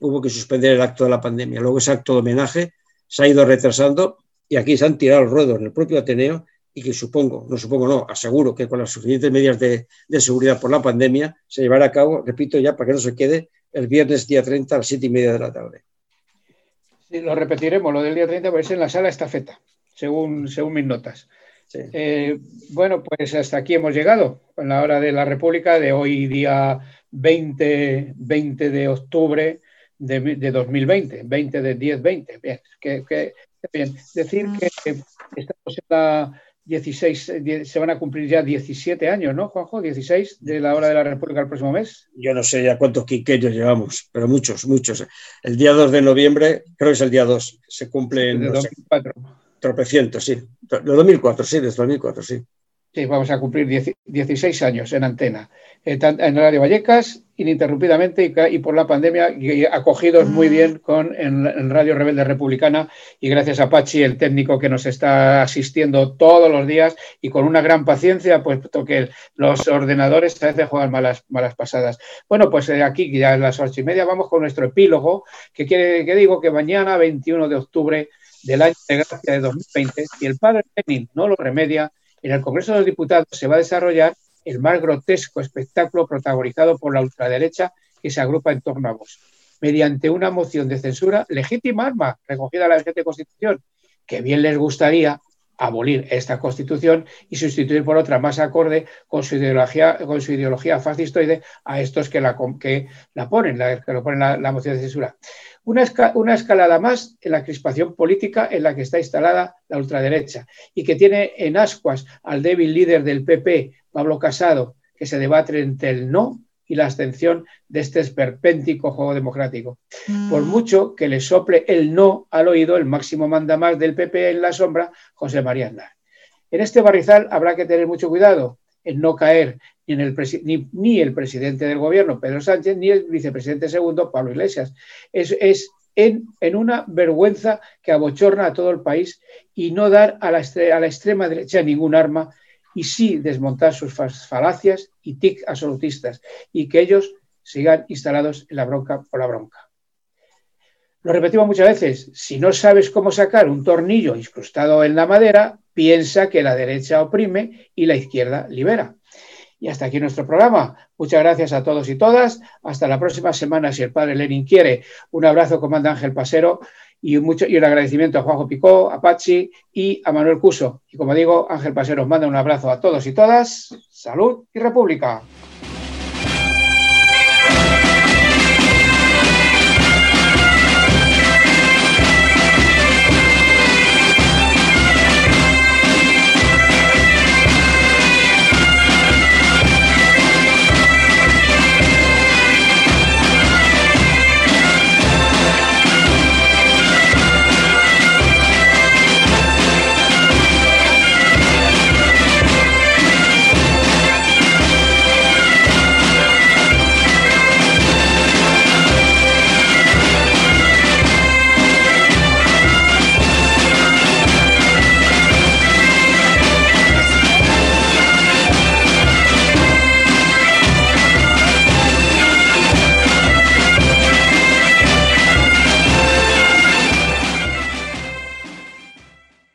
hubo que suspender el acto de la pandemia. Luego ese acto de homenaje se ha ido retrasando y aquí se han tirado el ruedo en el propio Ateneo y que supongo, no supongo, no, aseguro que con las suficientes medidas de, seguridad por la pandemia se llevará a cabo, repito ya, para que no se quede, el viernes día 30 a las 7 y media de la tarde. Sí, lo repetiremos, lo del día 30 va a ser en la sala estafeta, según, según mis notas. Eh, bueno, pues hasta aquí hemos llegado, en la hora de la República de hoy, día 20, 20 de octubre de, de 2020, 20 de 10-20. Bien, que, que Bien, decir que estamos en la 16, se van a cumplir ya 17 años, ¿no, Juanjo? 16 de la hora de la República el próximo mes. Yo no sé ya cuántos quiqueños llevamos, pero muchos, muchos. El día 2 de noviembre, creo que es el día 2, se cumple en... 2004. tropecientos, sí. De 2004, sí, desde 2004, sí. Sí, vamos a cumplir 16 años en antena, eh, en Radio Vallecas, ininterrumpidamente y, por la pandemia, acogidos muy bien con, en, Radio Rebelde Republicana y gracias a Pachi, el técnico que nos está asistiendo todos los días y con una gran paciencia, pues que los ordenadores a veces juegan malas, malas pasadas. Bueno, pues eh, aquí ya es las ocho y media, vamos con nuestro epílogo, que quiere que digo que mañana, 21 de octubre del año de gracia de 2020, si el padre Lenin no lo remedia, en el Congreso de los Diputados se va a desarrollar el más grotesco espectáculo protagonizado por la ultraderecha que se agrupa en torno a vos, mediante una moción de censura legítima arma recogida en la vigente Constitución, que bien les gustaría abolir esta Constitución y sustituir por otra más acorde con su ideología, con su ideología fascistoide a estos que la, que la ponen, la, que lo ponen la moción de censura. Una, escalada más en la crispación política en la que está instalada la ultraderecha y que tiene en ascuas al débil líder del PP, Pablo Casado, que se debate entre el no y la abstención de este esperpéntico juego democrático. Por mm. mucho que le sople el no al oído el máximo mandamás del PP en la sombra, José María Aznar. En este barrizal habrá que tener mucho cuidado en no caer ni, el ni, el presidente del gobierno, Pedro Sánchez, ni el vicepresidente segundo, Pablo Iglesias. Es, es en, en, una vergüenza que abochorna a todo el país y no dar a la, a la extrema derecha ningún arma y sí desmontar sus falacias y tic absolutistas y que ellos sigan instalados en la bronca por la bronca. Lo repetimos muchas veces, si no sabes cómo sacar un tornillo incrustado en la madera, piensa que la derecha oprime y la izquierda libera. Y hasta aquí nuestro programa. Muchas gracias a todos y todas. Hasta la próxima semana, si el padre Lenin quiere. Un abrazo, comanda Ángel Pasero, y, mucho, y un agradecimiento a Juanjo Picó, a Pachi y a Manuel Cuso. Y como digo, Ángel Pasero os manda un abrazo a todos y todas. Salud y República.